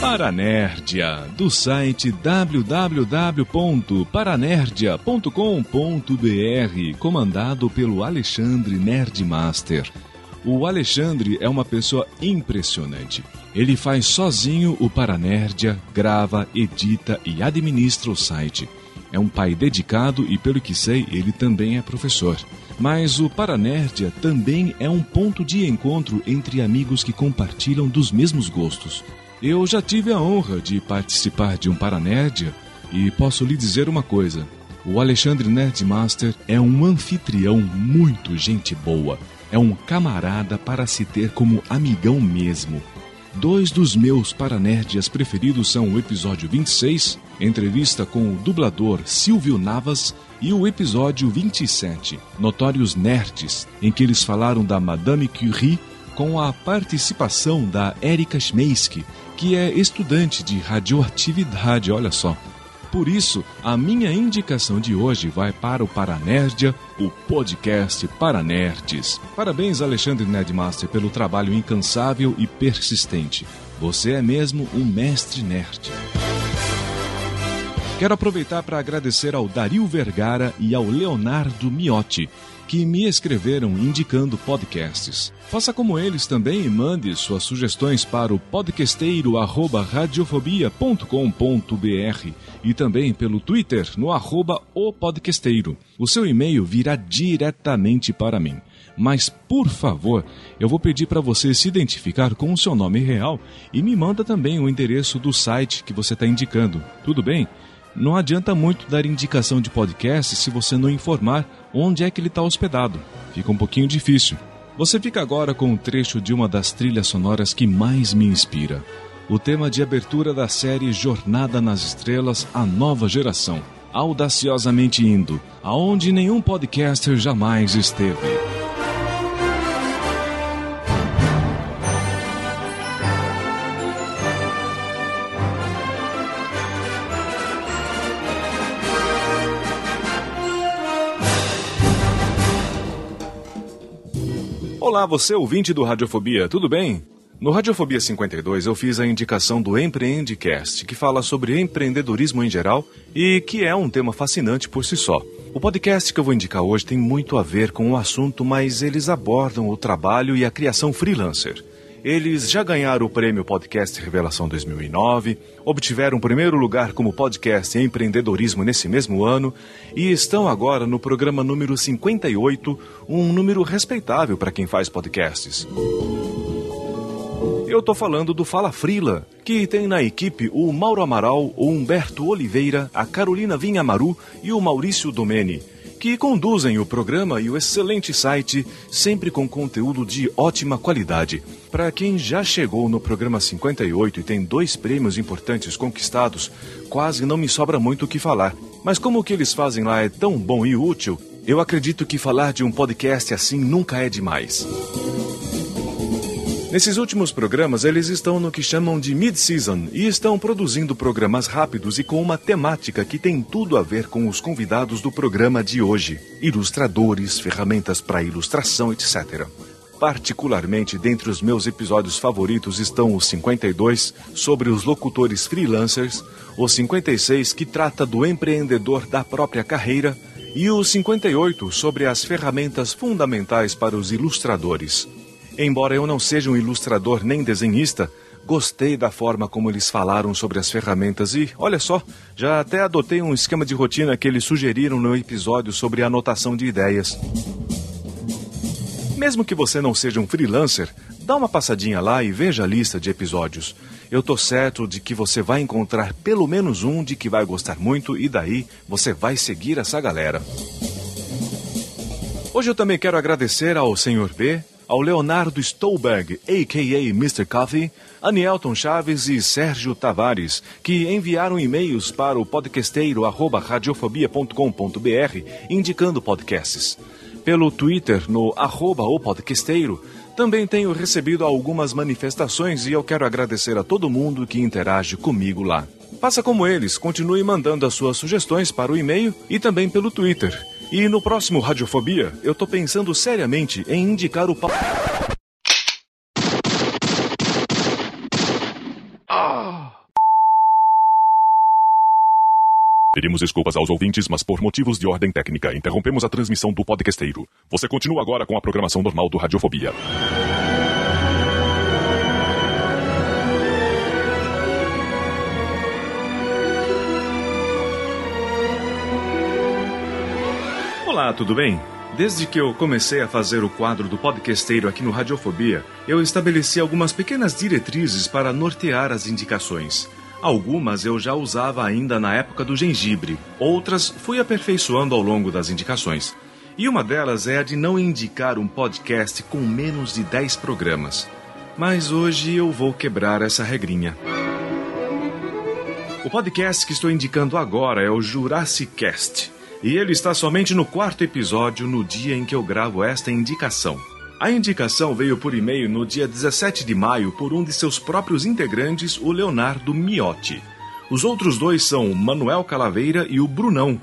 Paranerdia, do site www.paranerdia.com.br, comandado pelo Alexandre Nerdmaster. O Alexandre é uma pessoa impressionante. Ele faz sozinho o Paranerdia, grava, edita e administra o site. É um pai dedicado e, pelo que sei, ele também é professor. Mas o Paranerdia também é um ponto de encontro entre amigos que compartilham dos mesmos gostos. Eu já tive a honra de participar de um Paranerdia e posso lhe dizer uma coisa: o Alexandre Nerdmaster é um anfitrião muito gente boa. É um camarada para se ter como amigão mesmo. Dois dos meus paranerdias preferidos são o episódio 26, entrevista com o dublador Silvio Navas, e o episódio 27, Notórios Nerds, em que eles falaram da Madame Curie com a participação da Erika Schmeisky, que é estudante de radioatividade, olha só. Por isso, a minha indicação de hoje vai para o Paranerdia, o podcast Paranerds. Parabéns, Alexandre Nerdmaster, pelo trabalho incansável e persistente. Você é mesmo um mestre nerd. Quero aproveitar para agradecer ao Dario Vergara e ao Leonardo Miotti, que me escreveram indicando podcasts. Faça como eles também e mande suas sugestões para o podcasteiro@radiofobia.com.br e também pelo Twitter no arroba o podcasteiro. O seu e-mail virá diretamente para mim. Mas, por favor, eu vou pedir para você se identificar com o seu nome real e me manda também o endereço do site que você está indicando. Tudo bem? Não adianta muito dar indicação de podcast se você não informar onde é que ele está hospedado. Fica um pouquinho difícil. Você fica agora com um trecho de uma das trilhas sonoras que mais me inspira. O tema de abertura da série Jornada nas Estrelas, a nova geração. Audaciosamente indo, aonde nenhum podcaster jamais esteve. Olá, você ouvinte do Radiofobia, tudo bem? No Radiofobia 52 eu fiz a indicação do Empreendecast, que fala sobre empreendedorismo em geral e que é um tema fascinante por si só. O podcast que eu vou indicar hoje tem muito a ver com o assunto, mas eles abordam o trabalho e a criação freelancer. Eles já ganharam o prêmio Podcast Revelação 2009, obtiveram primeiro lugar como podcast em empreendedorismo nesse mesmo ano e estão agora no programa número 58, um número respeitável para quem faz podcasts. Eu tô falando do Fala Frila, que tem na equipe o Mauro Amaral, o Humberto Oliveira, a Carolina Vinhamaru e o Maurício Domene que conduzem o programa e o excelente site, sempre com conteúdo de ótima qualidade. Para quem já chegou no programa 58 e tem dois prêmios importantes conquistados, quase não me sobra muito o que falar. Mas como o que eles fazem lá é tão bom e útil, eu acredito que falar de um podcast assim nunca é demais. Nesses últimos programas, eles estão no que chamam de mid-season e estão produzindo programas rápidos e com uma temática que tem tudo a ver com os convidados do programa de hoje: ilustradores, ferramentas para ilustração, etc. Particularmente, dentre os meus episódios favoritos estão os 52, sobre os locutores freelancers, o 56, que trata do empreendedor da própria carreira, e o 58, sobre as ferramentas fundamentais para os ilustradores. Embora eu não seja um ilustrador nem desenhista, gostei da forma como eles falaram sobre as ferramentas e, olha só, já até adotei um esquema de rotina que eles sugeriram no episódio sobre anotação de ideias. Mesmo que você não seja um freelancer, dá uma passadinha lá e veja a lista de episódios. Eu tô certo de que você vai encontrar pelo menos um de que vai gostar muito e daí você vai seguir essa galera. Hoje eu também quero agradecer ao Sr. B, ao Leonardo Stolberg, a.k.a. Mr. Coffee, Anielton Chaves e Sérgio Tavares, que enviaram e-mails para o podcasteiro arroba radiofobia.com.br indicando podcasts. Pelo Twitter, no arroba o podcasteiro, também tenho recebido algumas manifestações e eu quero agradecer a todo mundo que interage comigo lá. Faça como eles, continue mandando as suas sugestões para o e-mail e também pelo Twitter. E no próximo Radiofobia, eu tô pensando seriamente em indicar o pa... Pedimos desculpas aos ouvintes, mas por motivos de ordem técnica, interrompemos a transmissão do podcasteiro. Você continua agora com a programação normal do Radiofobia. Olá, tudo bem? Desde que eu comecei a fazer o quadro do podcasteiro aqui no Radiofobia, eu estabeleci algumas pequenas diretrizes para nortear as indicações. Algumas eu já usava ainda na época do gengibre, outras fui aperfeiçoando ao longo das indicações. E uma delas é a de não indicar um podcast com menos de 10 programas. Mas hoje eu vou quebrar essa regrinha. O podcast que estou indicando agora é o Jurassic Cast. E ele está somente no quarto episódio no dia em que eu gravo esta indicação. A indicação veio por e-mail no dia 17 de maio por um de seus próprios integrantes, o Leonardo Miotti. Os outros dois são o Manuel Calaveira e o Brunão.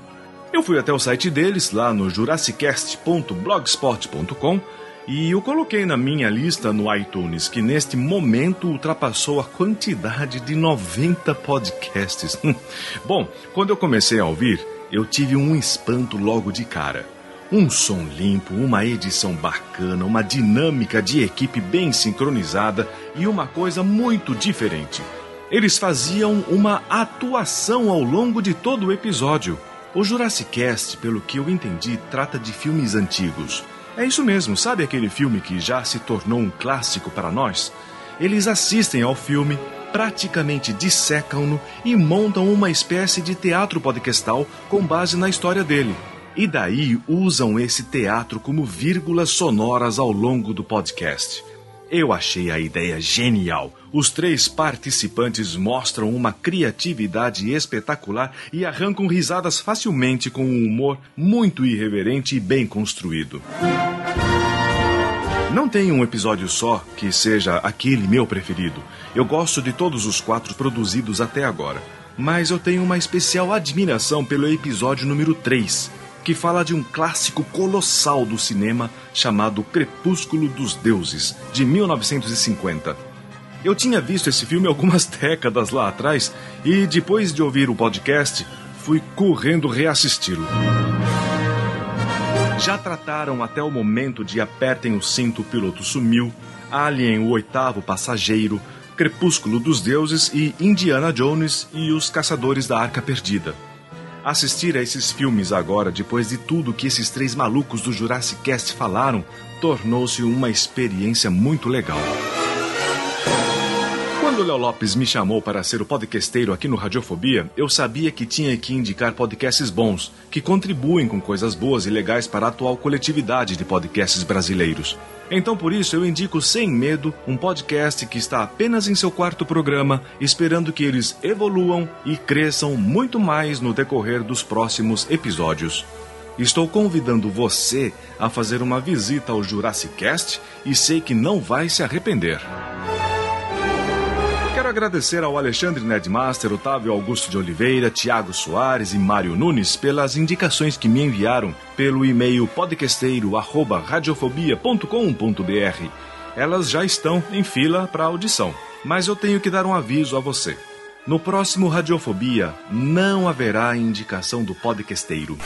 Eu fui até o site deles, lá no jurassicast.blogspot.com, e eu coloquei na minha lista no iTunes, que neste momento ultrapassou a quantidade de 90 podcasts. Bom, quando eu comecei a ouvir, eu tive um espanto logo de cara. Um som limpo, uma edição bacana, uma dinâmica de equipe bem sincronizada e uma coisa muito diferente. Eles faziam uma atuação ao longo de todo o episódio. O Jurassic Cast, pelo que eu entendi, trata de filmes antigos. É isso mesmo, sabe aquele filme que já se tornou um clássico para nós? Eles assistem ao filme, praticamente dissecam-no e montam uma espécie de teatro podcastal com base na história dele. E daí usam esse teatro como vírgulas sonoras ao longo do podcast. Eu achei a ideia genial. Os três participantes mostram uma criatividade espetacular e arrancam risadas facilmente com um humor muito irreverente e bem construído. Não tem um episódio só que seja aquele meu preferido. Eu gosto de todos os quatro produzidos até agora. Mas eu tenho uma especial admiração pelo episódio número 3, que fala de um clássico colossal do cinema chamado Crepúsculo dos Deuses, de 1950. Eu tinha visto esse filme algumas décadas lá atrás e, depois de ouvir o podcast, fui correndo reassisti-lo. Já trataram até o momento de Apertem o Cinto, o Piloto Sumiu, Alien, o Oitavo Passageiro, Crepúsculo dos Deuses e Indiana Jones e os Caçadores da Arca Perdida. Assistir a esses filmes agora, depois de tudo que esses três malucos do Jurassic Cast falaram, tornou-se uma experiência muito legal. Quando o Léo Lopes me chamou para ser o podcasteiro aqui no Radiofobia, eu sabia que tinha que indicar podcasts bons, que contribuem com coisas boas e legais para a atual coletividade de podcasts brasileiros. Então, por isso, eu indico sem medo um podcast que está apenas em seu quarto programa, esperando que eles evoluam e cresçam muito mais no decorrer dos próximos episódios. Estou convidando você a fazer uma visita ao Jurassic Cast e sei que não vai se arrepender. Quero agradecer ao Alexandre Nedmaster, Otávio Augusto de Oliveira, Tiago Soares e Mário Nunes pelas indicações que me enviaram pelo e-mail podcasteiro@radiofobia.com.br. Elas já estão em fila para audição, mas eu tenho que dar um aviso a você. No próximo Radiofobia não haverá indicação do podcasteiro.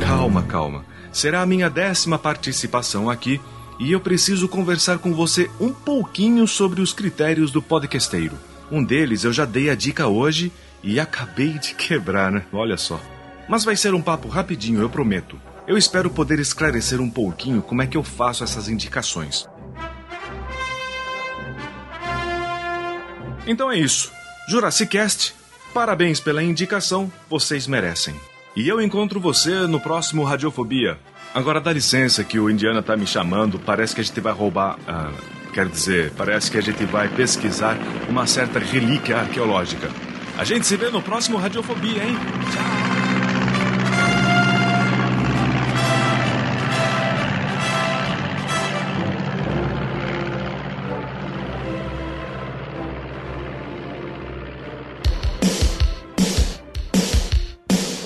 Calma, calma. Será a minha décima participação aqui e eu preciso conversar com você um pouquinho sobre os critérios do podcasteiro. Um deles eu já dei a dica hoje e acabei de quebrar, né? Olha só. Mas vai ser um papo rapidinho, eu prometo. Eu espero poder esclarecer um pouquinho como é que eu faço essas indicações. Então é isso. Jurassic Cast, parabéns pela indicação, vocês merecem. E eu encontro você no próximo Radiofobia. Agora dá licença que o Indiana tá me chamando, parece que a gente vai roubar. Ah, quer dizer, parece que a gente vai pesquisar uma certa relíquia arqueológica. A gente se vê no próximo Radiofobia, hein?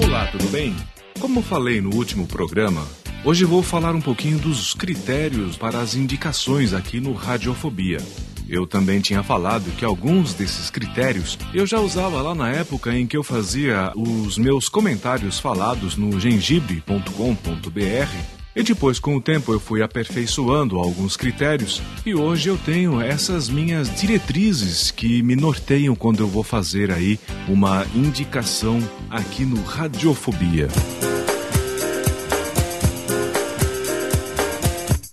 Olá, tudo bem? Como falei no último programa, hoje vou falar um pouquinho dos critérios para as indicações aqui no Radiofobia. Eu também tinha falado que alguns desses critérios eu já usava lá na época em que eu fazia os meus comentários falados no gengibre.com.br e depois, com o tempo, eu fui aperfeiçoando alguns critérios e hoje eu tenho essas minhas diretrizes que me norteiam quando eu vou fazer aí uma indicação aqui no Radiofobia.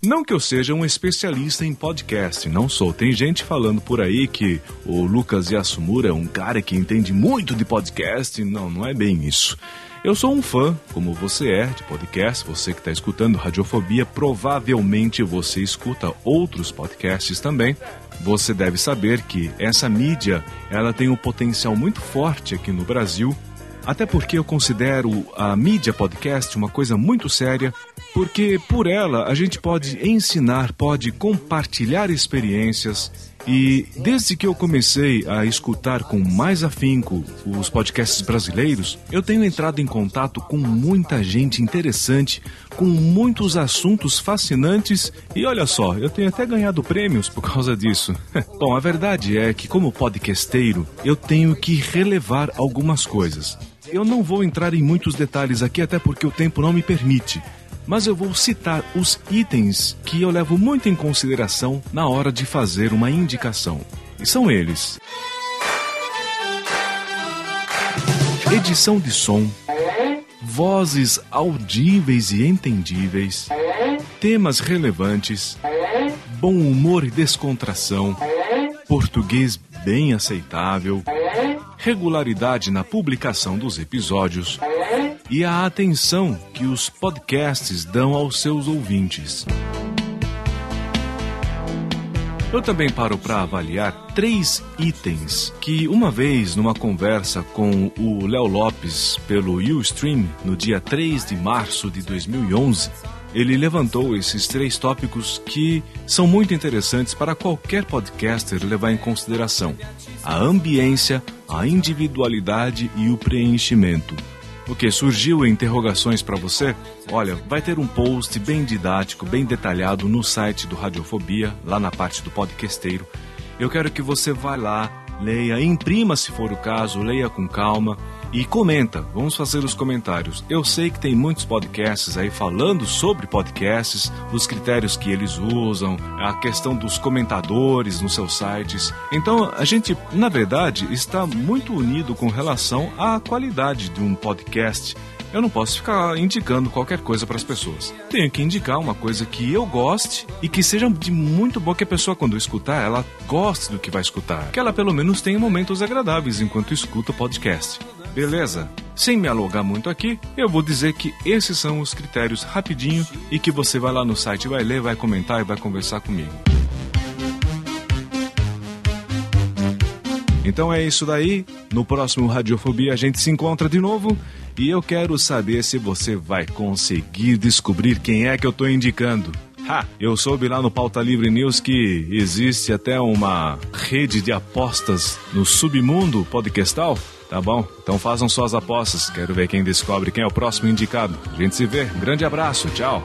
Não que eu seja um especialista em podcast, não sou. Tem gente falando por aí que o Lucas Yasumura é um cara que entende muito de podcast. Não, não é bem isso. Eu sou um fã, como você é, de podcast. Você que está escutando Radiofobia, provavelmente você escuta outros podcasts também. Você deve saber que essa mídia ela tem um potencial muito forte aqui no Brasil. Até porque eu considero a mídia podcast uma coisa muito séria, porque por ela a gente pode ensinar, pode compartilhar experiências, e desde que eu comecei a escutar com mais afinco os podcasts brasileiros, eu tenho entrado em contato com muita gente interessante, com muitos assuntos fascinantes e olha só, eu tenho até ganhado prêmios por causa disso. Bom, a verdade é que, como podcasteiro, eu tenho que relevar algumas coisas. Eu não vou entrar em muitos detalhes aqui, até porque o tempo não me permite. Mas eu vou citar os itens que eu levo muito em consideração na hora de fazer uma indicação. E são eles: edição de som, vozes audíveis e entendíveis, temas relevantes, bom humor e descontração, português bem aceitável, regularidade na publicação dos episódios e a atenção que os podcasts dão aos seus ouvintes. Eu também paro para avaliar três itens que, uma vez numa conversa com o Léo Lopes pelo Ustream no dia 3 de março de 2011, ele levantou esses três tópicos que são muito interessantes para qualquer podcaster levar em consideração: a ambiência, a individualidade e o preenchimento. O que surgiu interrogações para você? Olha, vai ter um post bem didático, bem detalhado no site do Radiofobia, lá na parte do podcasteiro. Eu quero que você vá lá, leia, imprima se for o caso, leia com calma e comenta. Vamos fazer os comentários. Eu sei que tem muitos podcasts aí falando sobre podcasts, os critérios que eles usam, a questão dos comentadores nos seus sites. Então, a gente, na verdade, está muito unido com relação à qualidade de um podcast. Eu não posso ficar indicando qualquer coisa para as pessoas. Tenho que indicar uma coisa que eu goste e que seja de muito boa que a pessoa, quando escutar, ela goste do que vai escutar. Que ela pelo menos tenha momentos agradáveis enquanto escuta o podcast. Beleza? Sem me alongar muito aqui, eu vou dizer que esses são os critérios rapidinho e que você vai lá no site, vai ler, vai comentar e vai conversar comigo. Então é isso daí. No próximo Radiofobia a gente se encontra de novo e eu quero saber se você vai conseguir descobrir quem é que eu estou indicando. Ha! Eu soube lá no Pauta Livre News que existe até uma rede de apostas no submundo podcastal. Tá bom? Então façam suas apostas. Quero ver quem descobre quem é o próximo indicado. A gente se vê. Um grande abraço. Tchau.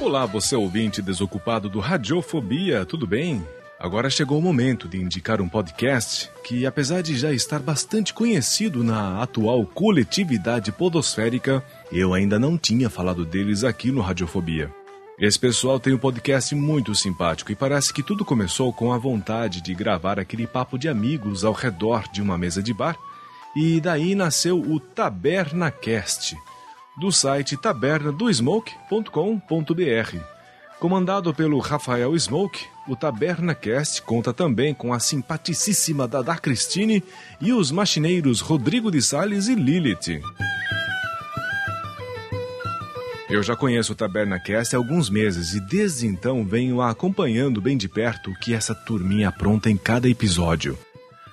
Olá, você ouvinte desocupado do Radiofobia, tudo bem? Agora chegou o momento de indicar um podcast que, apesar de já estar bastante conhecido na atual coletividade podosférica, eu ainda não tinha falado deles aqui no Radiofobia. Esse pessoal tem um podcast muito simpático e parece que tudo começou com a vontade de gravar aquele papo de amigos ao redor de uma mesa de bar, e daí nasceu o TabernaCast, do site tabernadosmoke.com.br. Comandado pelo Rafael Smoke, o TabernaCast conta também com a simpaticíssima Dada Cristine e os machineiros Rodrigo de Sales e Lilith. Eu já conheço o TabernaCast há alguns meses e desde então venho acompanhando bem de perto o que essa turminha apronta em cada episódio.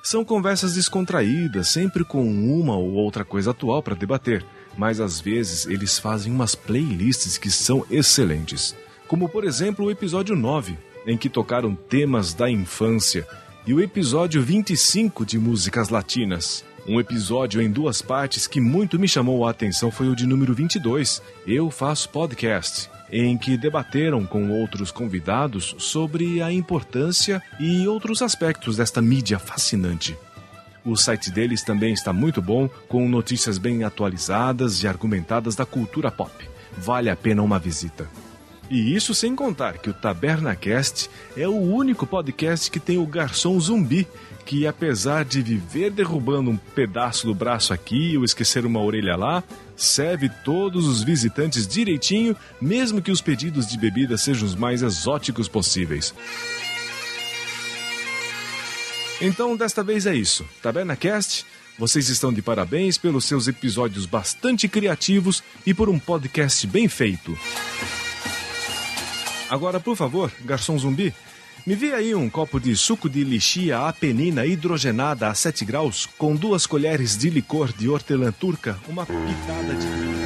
São conversas descontraídas, sempre com uma ou outra coisa atual para debater, mas às vezes eles fazem umas playlists que são excelentes. Como por exemplo o episódio 9, em que tocaram temas da infância, e o episódio 25 de músicas latinas. Um episódio em duas partes que muito me chamou a atenção foi o de número 22, Eu Faço Podcast, em que debateram com outros convidados sobre a importância e outros aspectos desta mídia fascinante. O site deles também está muito bom, com notícias bem atualizadas e argumentadas da cultura pop. Vale a pena uma visita. E isso sem contar que o TabernaCast é o único podcast que tem o garçom zumbi, que apesar de viver derrubando um pedaço do braço aqui ou esquecer uma orelha lá, serve todos os visitantes direitinho, mesmo que os pedidos de bebida sejam os mais exóticos possíveis. Então, desta vez é isso. TabernaCast, vocês estão de parabéns pelos seus episódios bastante criativos e por um podcast bem feito. Agora, por favor, garçom zumbi, me vê aí um copo de suco de lixia apenina hidrogenada a 7 graus com duas colheres de licor de hortelã turca, uma pitada de...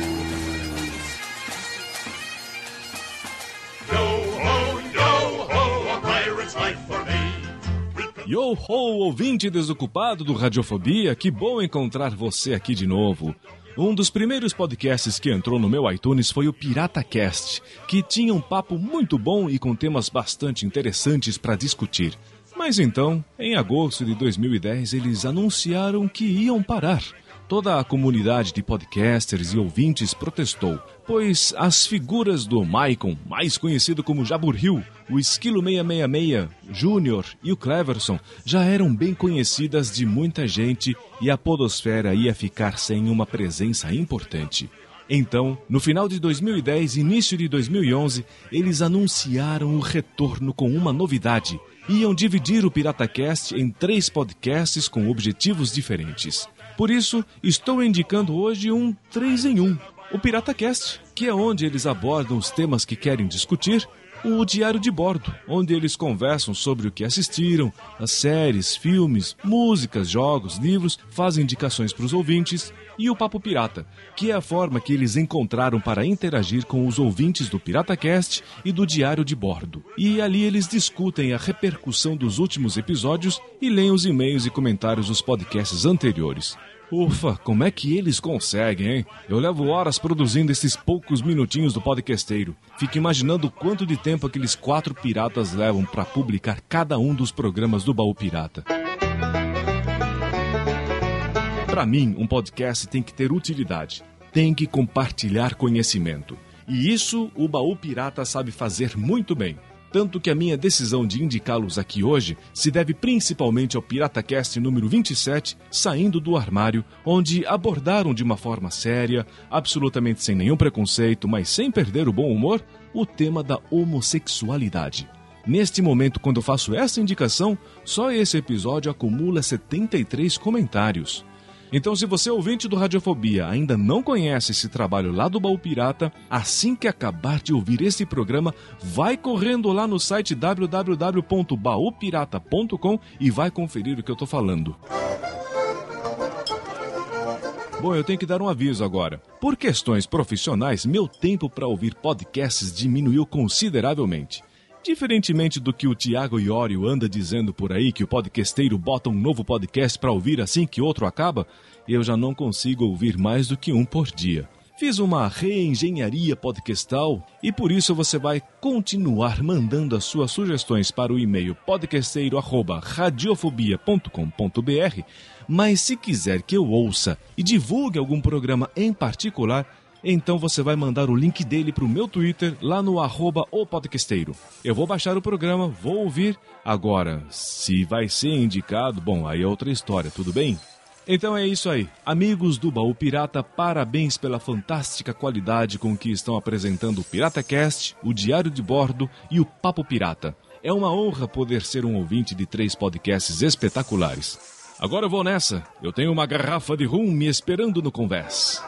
Yo ho, ouvinte desocupado do Radiofobia, que bom encontrar você aqui de novo. Um dos primeiros podcasts que entrou no meu iTunes foi o Pirata Cast, que tinha um papo muito bom e com temas bastante interessantes para discutir. Mas então, em agosto de 2010, eles anunciaram que iam parar. Toda a comunidade de podcasters e ouvintes protestou, pois as figuras do Maicon, mais conhecido como Jaburril, o Esquilo 666, Júnior e o Cleverson já eram bem conhecidas de muita gente e a podosfera ia ficar sem uma presença importante. Então, no final de 2010 e início de 2011, eles anunciaram o retorno com uma novidade. Iam dividir o PirataCast em três podcasts com objetivos diferentes. Por isso, estou indicando hoje um 3 em 1, o PirataCast, que é onde eles abordam os temas que querem discutir, o Diário de Bordo, onde eles conversam sobre o que assistiram, as séries, filmes, músicas, jogos, livros, fazem indicações para os ouvintes, e o Papo Pirata, que é a forma que eles encontraram para interagir com os ouvintes do PirataCast e do Diário de Bordo. E ali eles discutem a repercussão dos últimos episódios e leem os e-mails e comentários dos podcasts anteriores. Ufa, como é que eles conseguem, hein? Eu levo horas produzindo esses poucos minutinhos do podcasteiro. Fico imaginando quanto de tempo aqueles quatro piratas levam para publicar cada um dos programas do Baú Pirata. Para mim, um podcast tem que ter utilidade, tem que compartilhar conhecimento. E isso o Baú Pirata sabe fazer muito bem. Tanto que a minha decisão de indicá-los aqui hoje se deve principalmente ao PirataCast número 27, Saindo do Armário, onde abordaram de uma forma séria, absolutamente sem nenhum preconceito, mas sem perder o bom humor, o tema da homossexualidade. Neste momento, quando faço essa indicação, só esse episódio acumula 73 comentários. Então, se você ouvinte do Radiofobia ainda não conhece esse trabalho lá do Baú Pirata, assim que acabar de ouvir esse programa, vai correndo lá no site www.baupirata.com e vai conferir o que eu tô falando. Bom, eu tenho que dar um aviso agora. Por questões profissionais, meu tempo para ouvir podcasts diminuiu consideravelmente. Diferentemente do que o Tiago Iório anda dizendo por aí que o podcasteiro bota um novo podcast para ouvir assim que outro acaba, eu já não consigo ouvir mais do que um por dia. Fiz uma reengenharia podcastal e por isso você vai continuar mandando as suas sugestões para o e-mail podcasteiro@radiofobia.com.br, mas se quiser que eu ouça e divulgue algum programa em particular, então você vai mandar o link dele para o meu Twitter lá no arroba o podcasteiro. Eu vou baixar o programa, vou ouvir. Agora, se vai ser indicado, bom, aí é outra história, tudo bem? Então é isso aí. Amigos do Baú Pirata, parabéns pela fantástica qualidade com que estão apresentando o PirataCast, o Diário de Bordo e o Papo Pirata. É uma honra poder ser um ouvinte de três podcasts espetaculares. Agora eu vou nessa. Eu tenho uma garrafa de rum me esperando no convés.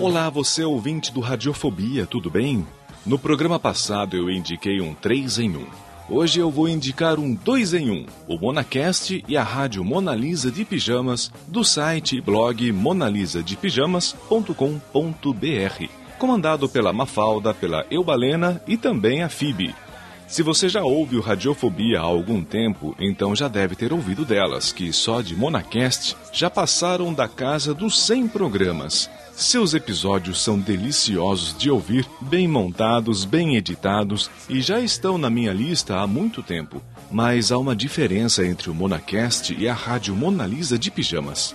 Olá, você ouvinte do Radiofobia, tudo bem? No programa passado eu indiquei um 3 em 1. Hoje eu vou indicar um 2 em 1, o Monacast e a rádio Mona Lisa de Pijamas, do site e blog monalisadepijamas.com.br, comandado pela Mafalda, pela Eubalena e também a Fibe. Se você já ouve o Radiofobia há algum tempo, então já deve ter ouvido delas, que só de Monacast já passaram da casa dos 100 programas. Seus episódios são deliciosos de ouvir, bem montados, bem editados e já estão na minha lista há muito tempo. Mas há uma diferença entre o Monacast e a Rádio Mona Lisa de Pijamas.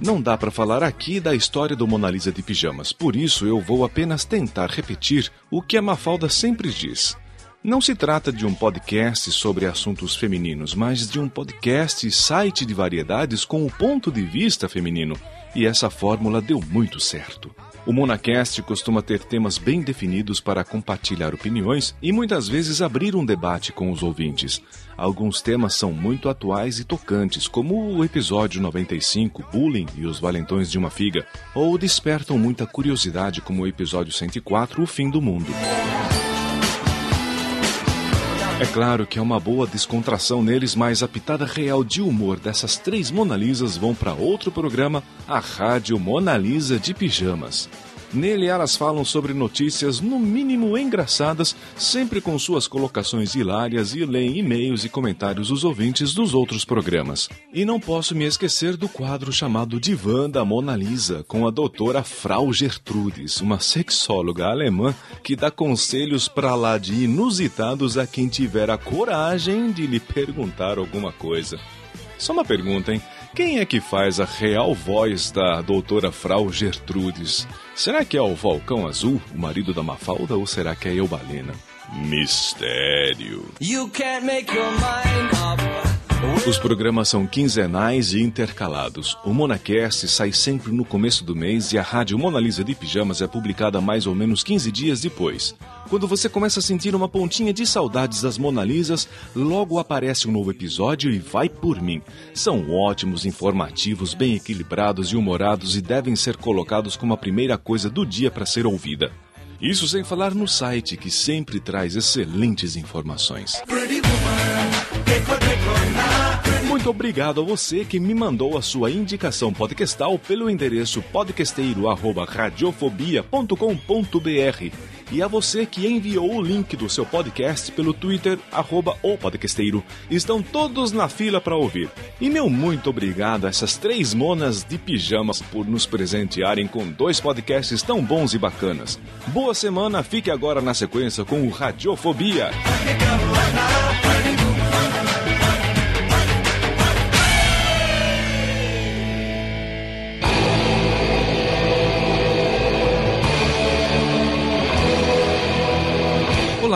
Não dá para falar aqui da história do Mona Lisa de Pijamas, por isso eu vou apenas tentar repetir o que a Mafalda sempre diz. Não se trata de um podcast sobre assuntos femininos, mas de um podcast e site de variedades com o ponto de vista feminino. E essa fórmula deu muito certo. O Monacast costuma ter temas bem definidos para compartilhar opiniões e muitas vezes abrir um debate com os ouvintes. Alguns temas são muito atuais e tocantes, como o episódio 95, Bullying e os Valentões de uma Figa, ou despertam muita curiosidade, como o episódio 104, O Fim do Mundo. É claro que é uma boa descontração neles, mas a pitada real de humor dessas três Mona Lisas vão para outro programa, a Rádio Mona Lisa de Pijamas. Nele elas falam sobre notícias no mínimo engraçadas, sempre com suas colocações hilárias e leem e-mails e comentários dos ouvintes dos outros programas. E não posso me esquecer do quadro chamado Divã da Mona Lisa, com a doutora Frau Gertrudes, uma sexóloga alemã que dá conselhos para lá de inusitados a quem tiver a coragem de lhe perguntar alguma coisa. Só uma pergunta, hein? Quem é que faz a real voz da doutora Frau Gertrudes? Será que é o Falcão Azul, o marido da Mafalda, ou será que é Eubalena? Mistério. Os programas são quinzenais e intercalados. O Monacast sai sempre no começo do mês e a Rádio Mona Lisa de Pijamas é publicada mais ou menos 15 dias depois. Quando você começa a sentir uma pontinha de saudades das Mona Lisas, logo aparece um novo episódio e vai por mim. São ótimos, informativos, bem equilibrados e humorados e devem ser colocados como a primeira coisa do dia para ser ouvida. Isso sem falar no site, que sempre traz excelentes informações. Muito obrigado a você que me mandou a sua indicação podcastal pelo endereço podcasteiro@radiofobia.com.br e a você que enviou o link do seu podcast pelo Twitter arroba podcasteiro. Estão todos na fila para ouvir. E meu muito obrigado a essas três monas de pijamas por nos presentearem com dois podcasts tão bons e bacanas. Boa semana, fique agora na sequência com o Radiofobia.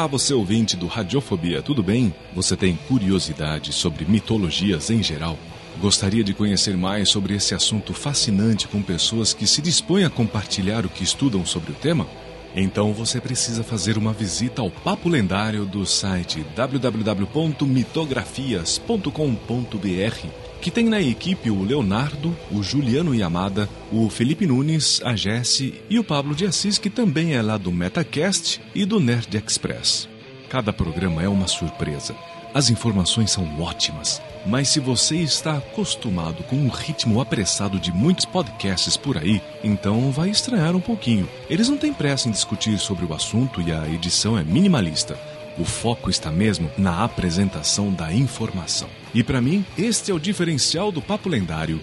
Olá, você ouvinte do Radiofobia, tudo bem? Você tem curiosidade sobre mitologias em geral? Gostaria de conhecer mais sobre esse assunto fascinante com pessoas que se dispõem a compartilhar o que estudam sobre o tema? Então você precisa fazer uma visita ao papo lendário do site www.mitografias.com.br, que tem na equipe o Leonardo, o Juliano Yamada, o Felipe Nunes, a Jesse e o Pablo de Assis, que também é lá do Metacast e do Nerd Express. Cada programa é uma surpresa. As informações são ótimas, mas se você está acostumado com o ritmo apressado de muitos podcasts por aí, então vai estranhar um pouquinho. Eles não têm pressa em discutir sobre o assunto e a edição é minimalista. O foco está mesmo na apresentação da informação. E para mim, este é o diferencial do Papo Lendário.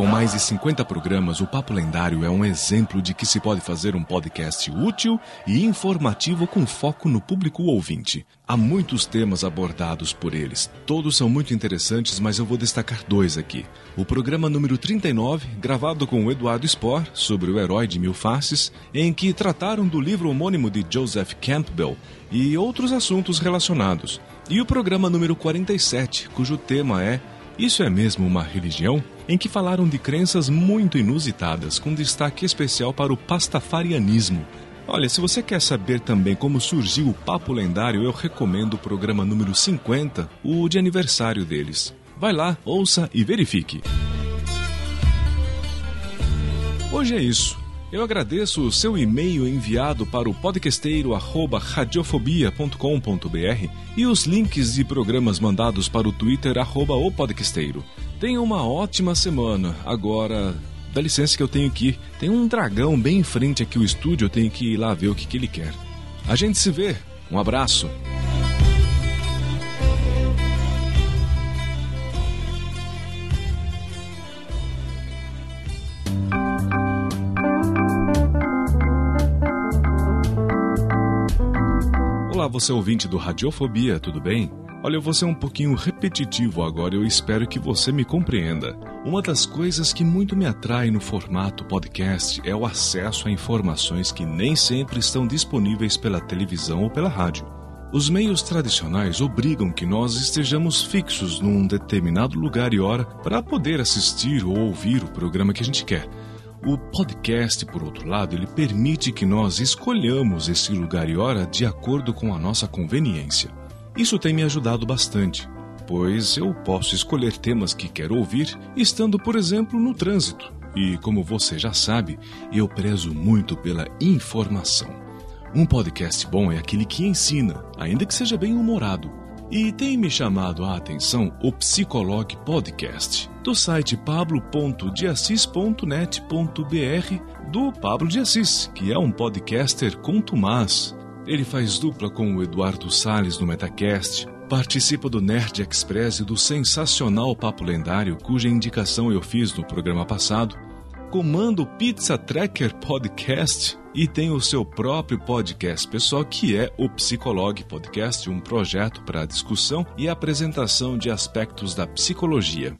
Com mais de 50 programas, o Papo Lendário é um exemplo de que se pode fazer um podcast útil e informativo com foco no público ouvinte. Há muitos temas abordados por eles. Todos são muito interessantes, mas eu vou destacar dois aqui. O programa número 39, gravado com o Eduardo Spohr, sobre o herói de mil faces, em que trataram do livro homônimo de Joseph Campbell e outros assuntos relacionados. E o programa número 47, cujo tema é Isso é mesmo uma religião? Em que falaram de crenças muito inusitadas, com destaque especial para o pastafarianismo. Olha, se você quer saber também como surgiu o Papo Lendário, eu recomendo o programa número 50, o de aniversário deles. Vai lá, ouça e verifique. Hoje é isso. Eu agradeço o seu e-mail enviado para o podcasteiro@radiofobia.com.br e os links de programas mandados para o Twitter arroba o. Tenha uma ótima semana. Agora, Dá licença que eu tenho que ir. Tem um dragão bem em frente aqui ao estúdio, eu tenho que ir lá ver o que, que ele quer. A gente se vê. Um abraço. Olá, você ouvinte do Radiofobia, tudo bem? Olha, eu vou ser um pouquinho repetitivo agora, eu espero que você me compreenda. Uma das coisas que muito me atrai no formato podcast é o acesso a informações que nem sempre estão disponíveis pela televisão ou pela rádio. Os meios tradicionais obrigam que nós estejamos fixos num determinado lugar e hora para poder assistir ou ouvir o programa que a gente quer. O podcast, por outro lado, ele permite que nós escolhamos esse lugar e hora de acordo com a nossa conveniência. Isso tem me ajudado bastante, pois eu posso escolher temas que quero ouvir estando, por exemplo, no trânsito. E como você já sabe, eu prezo muito pela informação. Um podcast bom é aquele que ensina, ainda que seja bem humorado. E tem me chamado a atenção o Psicolog Podcast, do site pablo.deassis.net.br do Pablo de Assis, que é um podcaster contumaz. Ele faz dupla com o Eduardo Salles no Metacast, participa do Nerd Express e do sensacional Papo Lendário, cuja indicação eu fiz no programa passado, comanda o Pizza Tracker Podcast e tem o seu próprio podcast pessoal que é o Psicolog Podcast, um projeto para discussão e apresentação de aspectos da psicologia.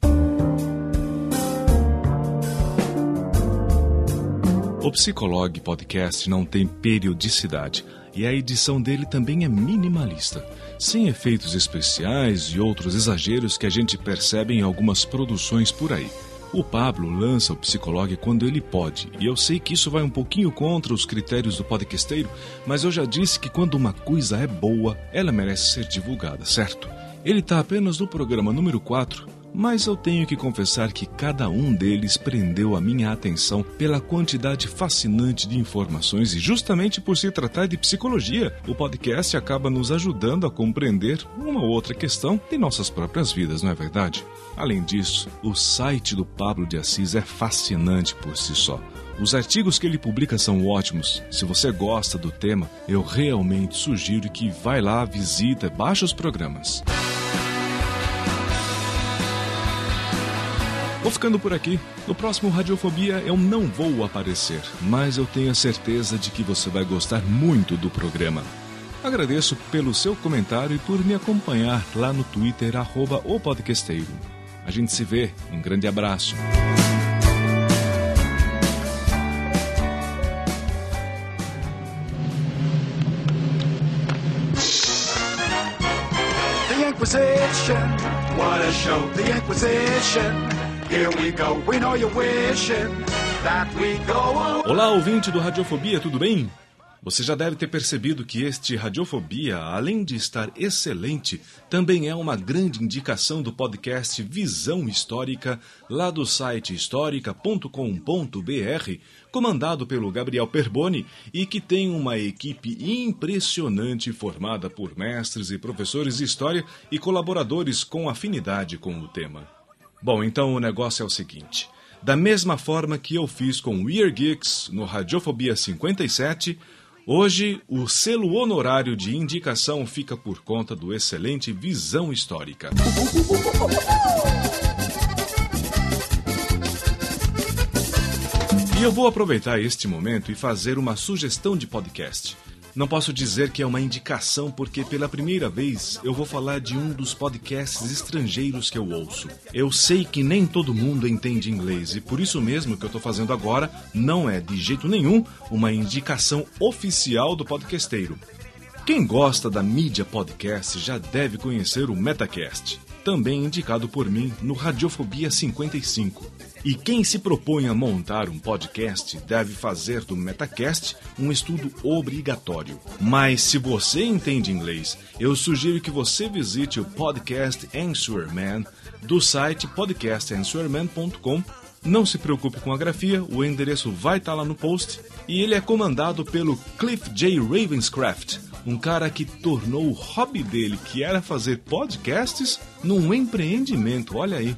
O Psicolog Podcast não tem periodicidade e a edição dele também é minimalista, sem efeitos especiais e outros exageros que a gente percebe em algumas produções por aí. O Pablo lança o Psicolog quando ele pode, e eu sei que isso vai um pouquinho contra os critérios do podcasteiro, mas eu já disse que quando uma coisa é boa, ela merece ser divulgada, certo? Ele está apenas no programa número 4, mas eu tenho que confessar que cada um deles prendeu a minha atenção pela quantidade fascinante de informações e justamente por se tratar de psicologia, o podcast acaba nos ajudando a compreender uma ou outra questão de nossas próprias vidas, não é verdade? Além disso, o site do Pablo de Assis é fascinante por si só. Os artigos que ele publica são ótimos. Se você gosta do tema, eu realmente sugiro que vai lá, visita, baixe os programas. Vou ficando por aqui. No próximo Radiofobia eu não vou aparecer, mas eu tenho a certeza de que você vai gostar muito do programa. Agradeço pelo seu comentário e por me acompanhar lá no Twitter, arroba o podcasteiro. A gente se vê. Um grande abraço. The Inquisition. What a show. The Inquisition. Olá, ouvinte do Radiofobia, tudo bem? Você já deve ter percebido que este Radiofobia, além de estar excelente, também é uma grande indicação do podcast Visão Histórica, lá do site histórica.com.br, comandado pelo Gabriel Perboni e que tem uma equipe impressionante formada por mestres e professores de história e colaboradores com afinidade com o tema. Bom, então o negócio é o seguinte. Da mesma forma que eu fiz com o Ear Geeks no Radiofobia 57, hoje o selo honorário de indicação fica por conta do excelente Visão Histórica. E eu vou aproveitar este momento e fazer uma sugestão de podcast. Não posso dizer que é uma indicação, porque pela primeira vez eu vou falar de um dos podcasts estrangeiros que eu ouço. Eu sei que nem todo mundo entende inglês e por isso mesmo que eu estou fazendo agora não é de jeito nenhum uma indicação oficial do podcasteiro. Quem gosta da mídia podcast já deve conhecer o Metacast, também indicado por mim no Radiofobia 55. E quem se propõe a montar um podcast deve fazer do Metacast um estudo obrigatório. Mas se você entende inglês, eu sugiro que você visite o Podcast Answer Man do site podcastanswerman.com. Não se preocupe com a grafia, o endereço vai estar lá no post. E ele é comandado pelo Cliff J. Ravenscraft, um cara que tornou o hobby dele, que era fazer podcasts, num empreendimento. Olha aí.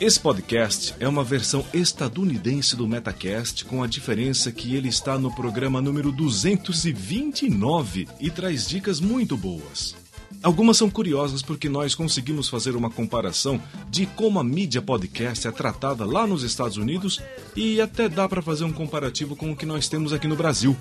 Esse podcast é uma versão estadunidense do Metacast, com a diferença que ele está no programa número 229 e traz dicas muito boas. Algumas são curiosas porque nós conseguimos fazer uma comparação de como a mídia podcast é tratada lá nos Estados Unidos e até dá para fazer um comparativo com o que nós temos aqui no Brasil.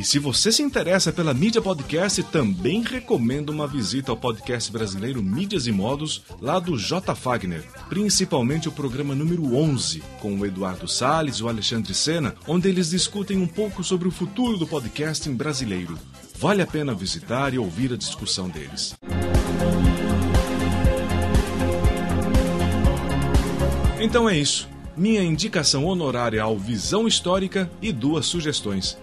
E se você se interessa pela mídia podcast, também recomendo uma visita ao podcast brasileiro Mídias e Modos, lá do J. Fagner, principalmente o programa número 11, com o Eduardo Salles e o Alexandre Sena, onde eles discutem um pouco sobre o futuro do podcasting brasileiro. Vale a pena visitar e ouvir a discussão deles. Então é isso. Minha indicação honorária ao Visão Histórica e duas sugestões.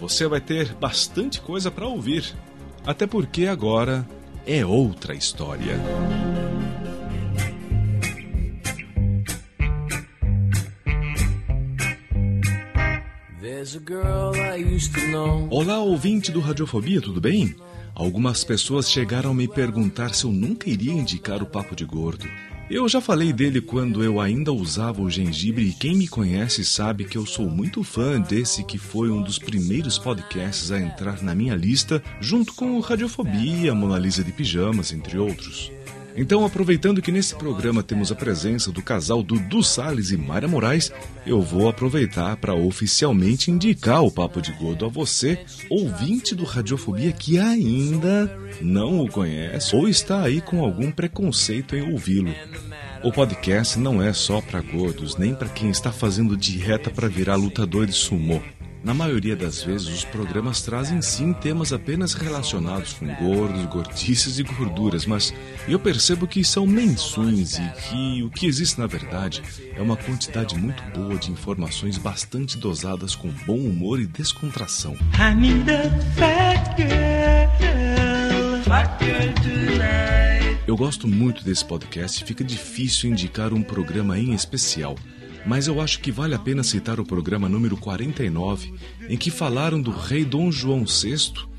Você vai ter bastante coisa para ouvir. Até porque agora é outra história. Olá, ouvinte do Radiofobia, tudo bem? Algumas pessoas chegaram a me perguntar se eu nunca iria indicar o Papo de Gordo. Eu já falei dele quando eu ainda usava o gengibre e quem me conhece sabe que eu sou muito fã desse que foi um dos primeiros podcasts a entrar na minha lista, junto com Radiofobia, Mona Lisa de Pijamas, entre outros. Então, aproveitando que nesse programa temos a presença do casal Dudu Salles e Mayra Moraes, eu vou aproveitar para oficialmente indicar o Papo de Gordo a você, ouvinte do Radiofobia que ainda não o conhece ou está aí com algum preconceito em ouvi-lo. O podcast não é só para gordos, nem para quem está fazendo dieta para virar lutador de sumô. Na maioria das vezes, os programas trazem sim temas apenas relacionados com gordos, gordices e gorduras, mas eu percebo que são menções e que o que existe na verdade é uma quantidade muito boa de informações bastante dosadas com bom humor e descontração. I need a fat girl, fat girl tonight. Eu gosto muito desse podcast e fica difícil indicar um programa em especial. Mas eu acho que vale a pena citar o programa número 49, em que falaram do rei Dom João VI,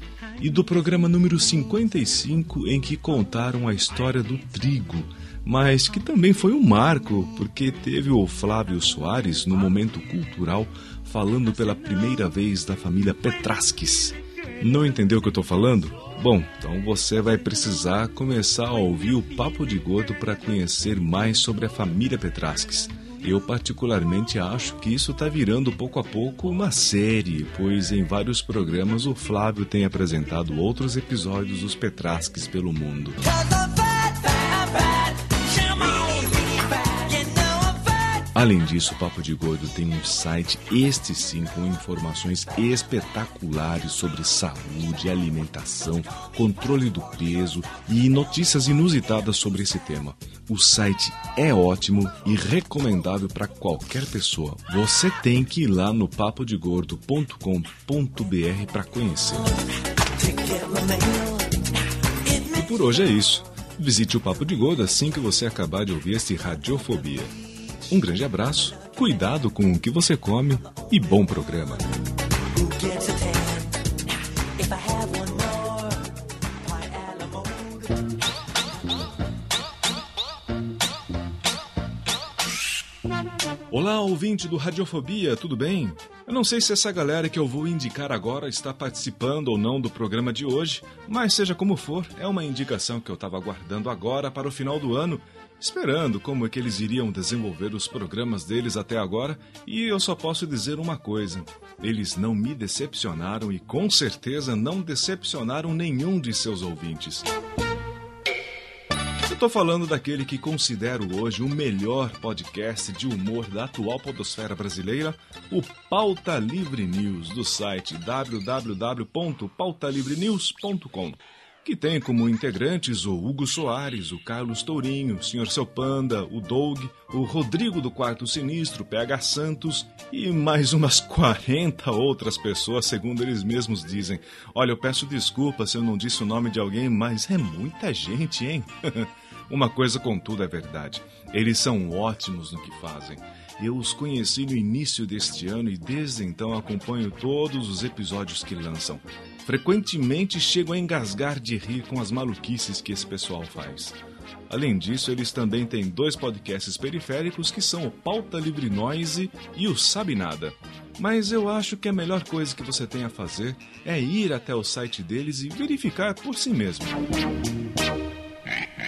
e do programa número 55, em que contaram a história do trigo, mas que também foi um marco, porque teve o Flávio Soares, no momento cultural, falando pela primeira vez da família Petrasques. Não entendeu o que eu estou falando? Bom, então você vai precisar começar a ouvir o Papo de Gordo para conhecer mais sobre a família Petrasques. Eu particularmente acho que isso está virando pouco a pouco uma série, pois em vários programas o Flávio tem apresentado outros episódios dos Petrasques pelo mundo. Além disso, o Papo de Gordo tem um site, este sim, com informações espetaculares sobre saúde, alimentação, controle do peso e notícias inusitadas sobre esse tema. O site é ótimo e recomendável para qualquer pessoa. Você tem que ir lá no papodegordo.com.br para conhecer. E por hoje é isso. Visite o Papo de Gordo assim que você acabar de ouvir este Radiofobia. Um grande abraço, cuidado com o que você come e bom programa. Olá, ouvinte do Radiofobia, tudo bem? Eu não sei se essa galera que eu vou indicar agora está participando ou não do programa de hoje, mas seja como for, é uma indicação que eu estava aguardando agora para o final do ano, esperando como é que eles iriam desenvolver os programas deles até agora, e eu só posso dizer uma coisa: eles não me decepcionaram e com certeza não decepcionaram nenhum de seus ouvintes. Tô falando daquele que considero hoje o melhor podcast de humor da atual podosfera brasileira, o Pauta Livre News, do site www.pautalivrenews.com, que tem como integrantes o Hugo Soares, o Carlos Tourinho, o Sr. Seu Panda, o Doug, o Rodrigo do Quarto Sinistro, PH Santos e mais umas 40 outras pessoas, segundo eles mesmos dizem. Olha, eu peço desculpa se eu não disse o nome de alguém, mas é muita gente, hein? Uma coisa, contudo, é verdade. Eles são ótimos no que fazem. Eu os conheci no início deste ano e desde então acompanho todos os episódios que lançam. Frequentemente chego a engasgar de rir com as maluquices que esse pessoal faz. Além disso, eles também têm dois podcasts periféricos que são o Pauta Livre Noise e o Sabe Nada. Mas eu acho que a melhor coisa que você tem a fazer é ir até o site deles e verificar por si mesmo.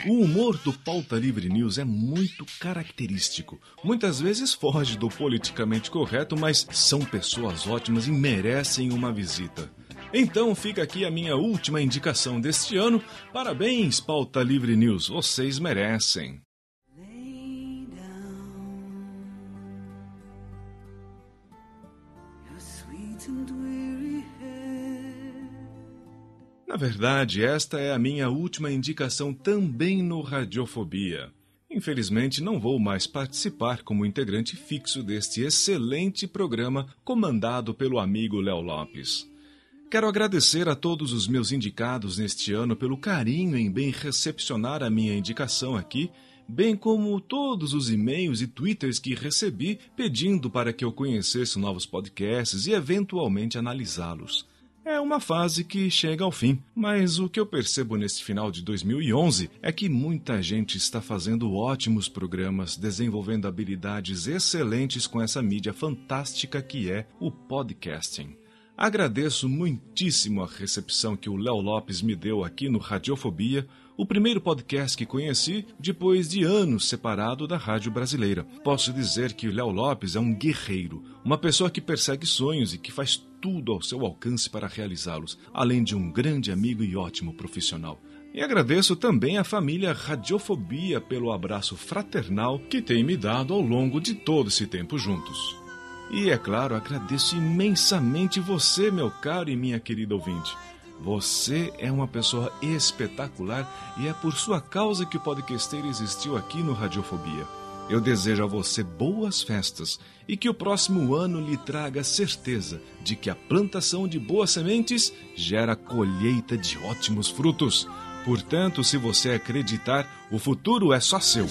O humor do Pauta Livre News é muito característico. Muitas vezes foge do politicamente correto, mas são pessoas ótimas e merecem uma visita. Então fica aqui a minha última indicação deste ano. Parabéns, Pauta Livre News, vocês merecem. Na verdade, esta é a minha última indicação também no Radiofobia. Infelizmente, não vou mais participar como integrante fixo deste excelente programa comandado pelo amigo Léo Lopes. Quero agradecer a todos os meus indicados neste ano pelo carinho em bem recepcionar a minha indicação aqui, bem como todos os e-mails e twitters que recebi pedindo para que eu conhecesse novos podcasts e eventualmente analisá-los. É uma fase que chega ao fim, mas o que eu percebo neste final de 2011 é que muita gente está fazendo ótimos programas, desenvolvendo habilidades excelentes com essa mídia fantástica que é o podcasting. Agradeço muitíssimo a recepção que o Léo Lopes me deu aqui no Radiofobia, o primeiro podcast que conheci depois de anos separado da rádio brasileira. Posso dizer que o Léo Lopes é um guerreiro, uma pessoa que persegue sonhos e que faz tudo ao seu alcance para realizá-los, além de um grande amigo e ótimo profissional. E agradeço também à família Radiofobia pelo abraço fraternal que tem me dado ao longo de todo esse tempo juntos. E é claro, agradeço imensamente você, meu caro e minha querida ouvinte. Você é uma pessoa espetacular e é por sua causa que o podcasteiro existiu aqui no Radiofobia. Eu desejo a você boas festas e que o próximo ano lhe traga certeza de que a plantação de boas sementes gera colheita de ótimos frutos. Portanto, se você acreditar, o futuro é só seu.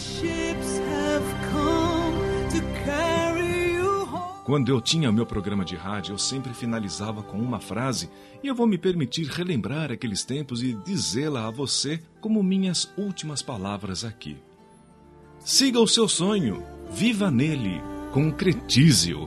Quando eu tinha meu programa de rádio, eu sempre finalizava com uma frase e eu vou me permitir relembrar aqueles tempos e dizê-la a você como minhas últimas palavras aqui. Siga o seu sonho, viva nele, concretize-o.